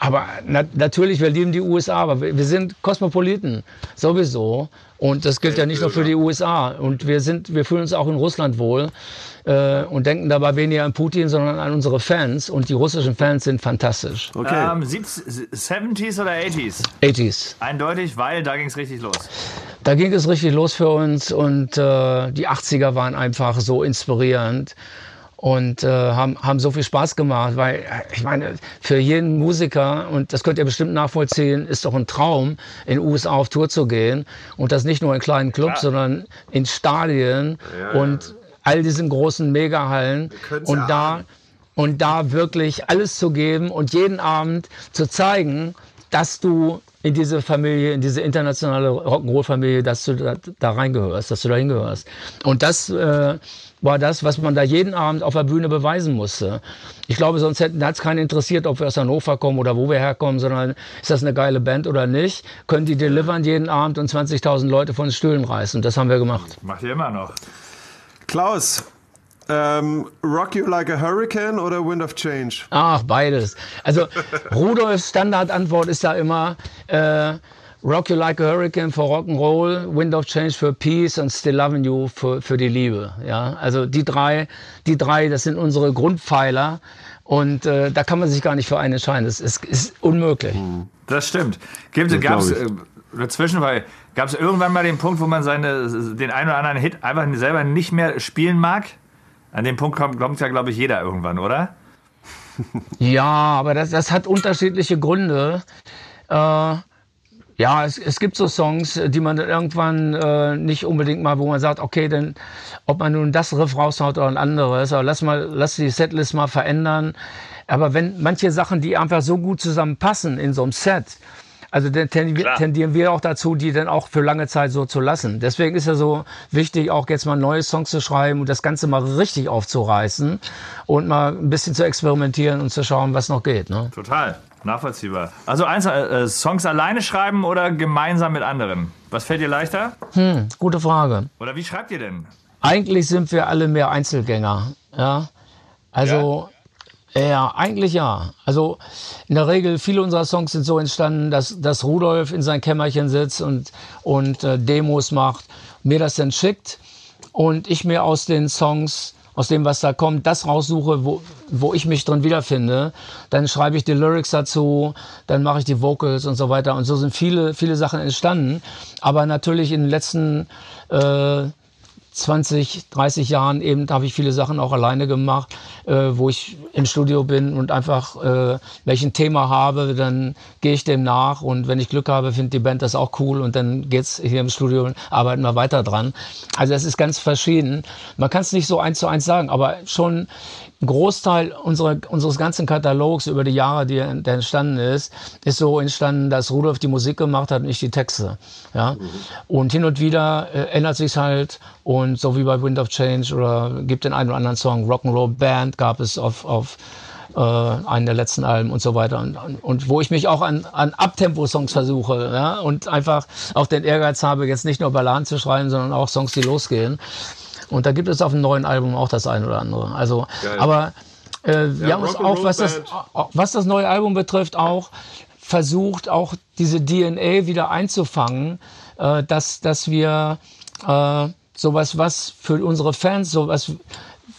aber na natürlich, wir lieben die USA, aber wir, wir sind Kosmopoliten, sowieso. Und das gilt ja nicht nur für die USA. Und wir sind, wir fühlen uns auch in Russland wohl äh, und denken dabei weniger an Putin, sondern an unsere Fans. Und die russischen Fans sind fantastisch. Okay. Ähm, 70, 70s oder 80s? 80s. Eindeutig, weil da ging es richtig los. Da ging es richtig los für uns und äh, die 80er waren einfach so inspirierend und äh, haben, haben so viel Spaß gemacht, weil ich meine, für jeden Musiker, und das könnt ihr bestimmt nachvollziehen, ist doch ein Traum, in den USA auf Tour zu gehen. Und das nicht nur in kleinen Clubs, sondern in Stadien. Ja, und all diesen großen Megahallen. Und da erahnen. und da wirklich alles zu geben und jeden Abend zu zeigen, dass du in diese Familie, in diese internationale Rock'n'Roll-Familie, dass du da, da reingehörst, dass du da hingehörst. Und das äh, war das, was man da jeden Abend auf der Bühne beweisen musste. Ich glaube, sonst hätte es keinen interessiert, ob wir aus Hannover kommen oder wo wir herkommen, sondern ist das eine geile Band oder nicht? Können die delivern jeden Abend und 20.000 Leute von den Stühlen reißen? Und das haben wir gemacht. Macht ihr immer noch. Klaus, ähm, Rock You Like a Hurricane oder Wind of Change? Ach, beides. Also Rudolfs Standardantwort ist da immer äh, Rock You Like a Hurricane für Rock'n'Roll, Wind of Change für Peace und Still Loving You für, für die Liebe. Ja, also die drei, die drei, das sind unsere Grundpfeiler und äh, da kann man sich gar nicht für einen entscheiden. Das ist, ist unmöglich. Das stimmt. Gibt, glaub ich. äh, dazwischen, weil gab es irgendwann mal den Punkt, wo man seine, den einen oder anderen Hit einfach selber nicht mehr spielen mag? An den Punkt kommt, kommt ja, glaube ich, jeder irgendwann, oder? Ja, aber das, das hat unterschiedliche Gründe. Äh, ja, es, es gibt so Songs, die man dann irgendwann äh, nicht unbedingt mal, wo man sagt, okay, dann ob man nun das Riff raushaut oder ein anderes, aber lass mal, lass die Setlist mal verändern. Aber wenn manche Sachen, die einfach so gut zusammenpassen in so einem Set, also dann tendieren, wir auch dazu, die dann auch für lange Zeit so zu lassen. Deswegen ist ja so wichtig, auch jetzt mal neue Songs zu schreiben und das Ganze mal richtig aufzureißen und mal ein bisschen zu experimentieren und zu schauen, was noch geht. Ne? Total. Nachvollziehbar. Also eins, äh, Songs alleine schreiben oder gemeinsam mit anderen? Was fällt dir leichter? Gute Frage. Oder wie schreibt ihr denn? Eigentlich sind wir alle mehr Einzelgänger. Ja? Also, ja? Eigentlich ja. Also, in der Regel, viele unserer Songs sind so entstanden, dass, dass Rudolf in sein Kämmerchen sitzt und, und äh, Demos macht, mir das dann schickt und ich mir aus den Songs, aus dem, was da kommt, das raussuche, wo, wo ich mich drin wiederfinde. Dann schreibe ich die Lyrics dazu, dann mache ich die Vocals und so weiter. Und so sind viele, viele Sachen entstanden. Aber natürlich in den letzten äh, 20, 30 Jahren eben habe ich viele Sachen auch alleine gemacht, äh, wo ich im Studio bin und einfach, äh, welchen Thema habe, dann gehe ich dem nach und wenn ich Glück habe, findet die Band das auch cool und dann geht's hier im Studio und arbeiten wir weiter dran. Also es ist ganz verschieden. Man kann es nicht so eins zu eins sagen, aber schon Großteil unserer, unseres ganzen Katalogs über die Jahre, die der entstanden ist, ist so entstanden, dass Rudolf die Musik gemacht hat und ich die Texte. Ja? Mhm. Und hin und wieder äh, ändert sich's halt und so wie bei Wind of Change oder gibt den einen oder anderen Song, Rock'n'Roll Band gab es auf, auf äh, einen der letzten Alben und so weiter. Und, und wo ich mich auch an, an Abtempo-Songs versuche ja? und einfach auch den Ehrgeiz habe, jetzt nicht nur Balladen zu schreiben, sondern auch Songs, die losgehen. Und da gibt es auf dem neuen Album auch das eine oder andere. Also, Geil. aber äh, ja, wir haben uns auch, was das, was das neue Album betrifft, auch versucht, auch diese DNA wieder einzufangen, äh, dass, dass wir äh, sowas, was für unsere Fans sowas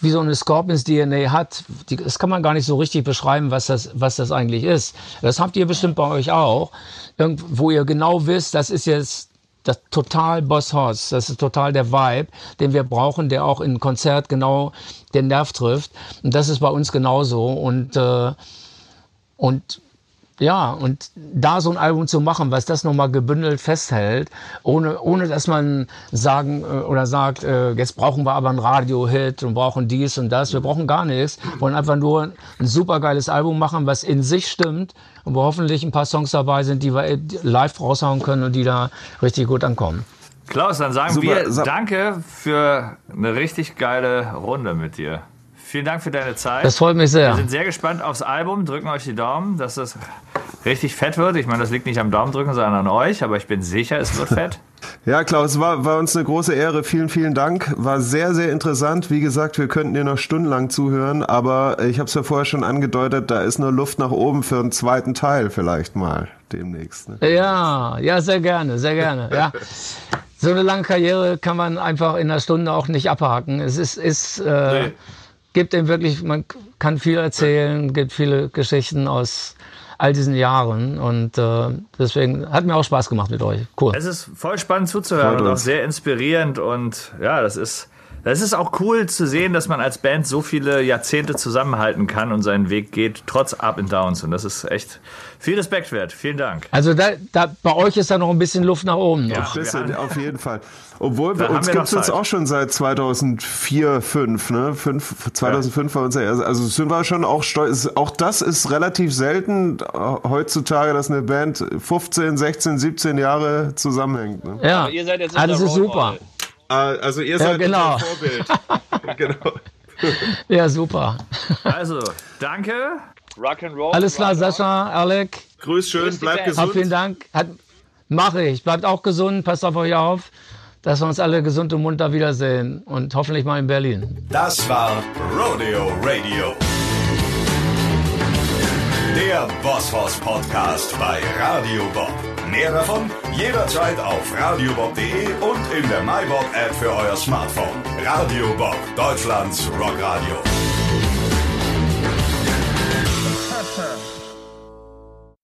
wie so eine Scorpions DNA hat, die, das kann man gar nicht so richtig beschreiben, was das, was das eigentlich ist. Das habt ihr bestimmt bei euch auch, wo ihr genau wisst, das ist jetzt das total Boss Horse, das ist total der Vibe, den wir brauchen, der auch in Konzert genau den Nerv trifft. Und das ist bei uns genauso. Und, äh, und ja, und da so ein Album zu machen, was das nochmal gebündelt festhält, ohne, ohne dass man sagen äh, oder sagt, äh, jetzt brauchen wir aber einen Radio-Hit und brauchen dies und das. Wir brauchen gar nichts. Wir wollen einfach nur ein supergeiles Album machen, was in sich stimmt und wo hoffentlich ein paar Songs dabei sind, die wir live raushauen können und die da richtig gut ankommen. Klaus, dann sagen Super. wir Danke für eine richtig geile Runde mit dir. Vielen Dank für deine Zeit. Das freut mich sehr. Wir sind sehr gespannt aufs Album, drücken euch die Daumen, dass das richtig fett wird. Ich meine, das liegt nicht am Daumendrücken, sondern an euch, aber ich bin sicher, es wird fett. Ja, Klaus, war, war uns eine große Ehre. Vielen, vielen Dank. War sehr, sehr interessant. Wie gesagt, wir könnten dir noch stundenlang zuhören, aber ich habe es ja vorher schon angedeutet, da ist nur Luft nach oben für einen zweiten Teil vielleicht mal demnächst. Ne? Ja, ja, sehr gerne, sehr gerne. Ja. So eine lange Karriere kann man einfach in einer Stunde auch nicht abhaken. Es ist, ist äh, nee gibt ihm wirklich, man kann viel erzählen, gibt viele Geschichten aus all diesen Jahren und äh, deswegen hat mir auch Spaß gemacht mit euch. Cool. Es ist voll spannend zuzuhören und auch sehr inspirierend und ja, das ist es ist auch cool zu sehen, dass man als Band so viele Jahrzehnte zusammenhalten kann und seinen Weg geht, trotz Up and Downs. Und das ist echt viel Respekt wert. Vielen Dank. Also da, da, bei euch ist da noch ein bisschen Luft nach oben. Ja, bisschen, auf jeden Fall. Obwohl wir uns gibt es uns auch schon seit 2004, 5, ne? 5, 2005 ja. war unser erster. Also sind wir schon auch stolz. Auch das ist relativ selten heutzutage, dass eine Band 15, 16, 17 Jahre zusammenhängt. Ne? Ja, Aber ihr seid jetzt ah, das ist super. Model. Ah, also ihr seid ja, genau. unser Vorbild. genau. Ja, super. Also, danke. Rock'n'Roll. Alles klar, Sascha, Alec. Grüß schön, Grüß bleibt gesund. Hab vielen Dank. Hat, mache ich. Bleibt auch gesund, passt auf euch auf, dass wir uns alle gesund und munter wiedersehen und hoffentlich mal in Berlin. Das war Rodeo Radio. Der Bosshaus Podcast bei Radio Bob. Mehr davon jederzeit auf radiobob.de und in der MyBob App für euer Smartphone. Radio Bob, Deutschlands Rockradio.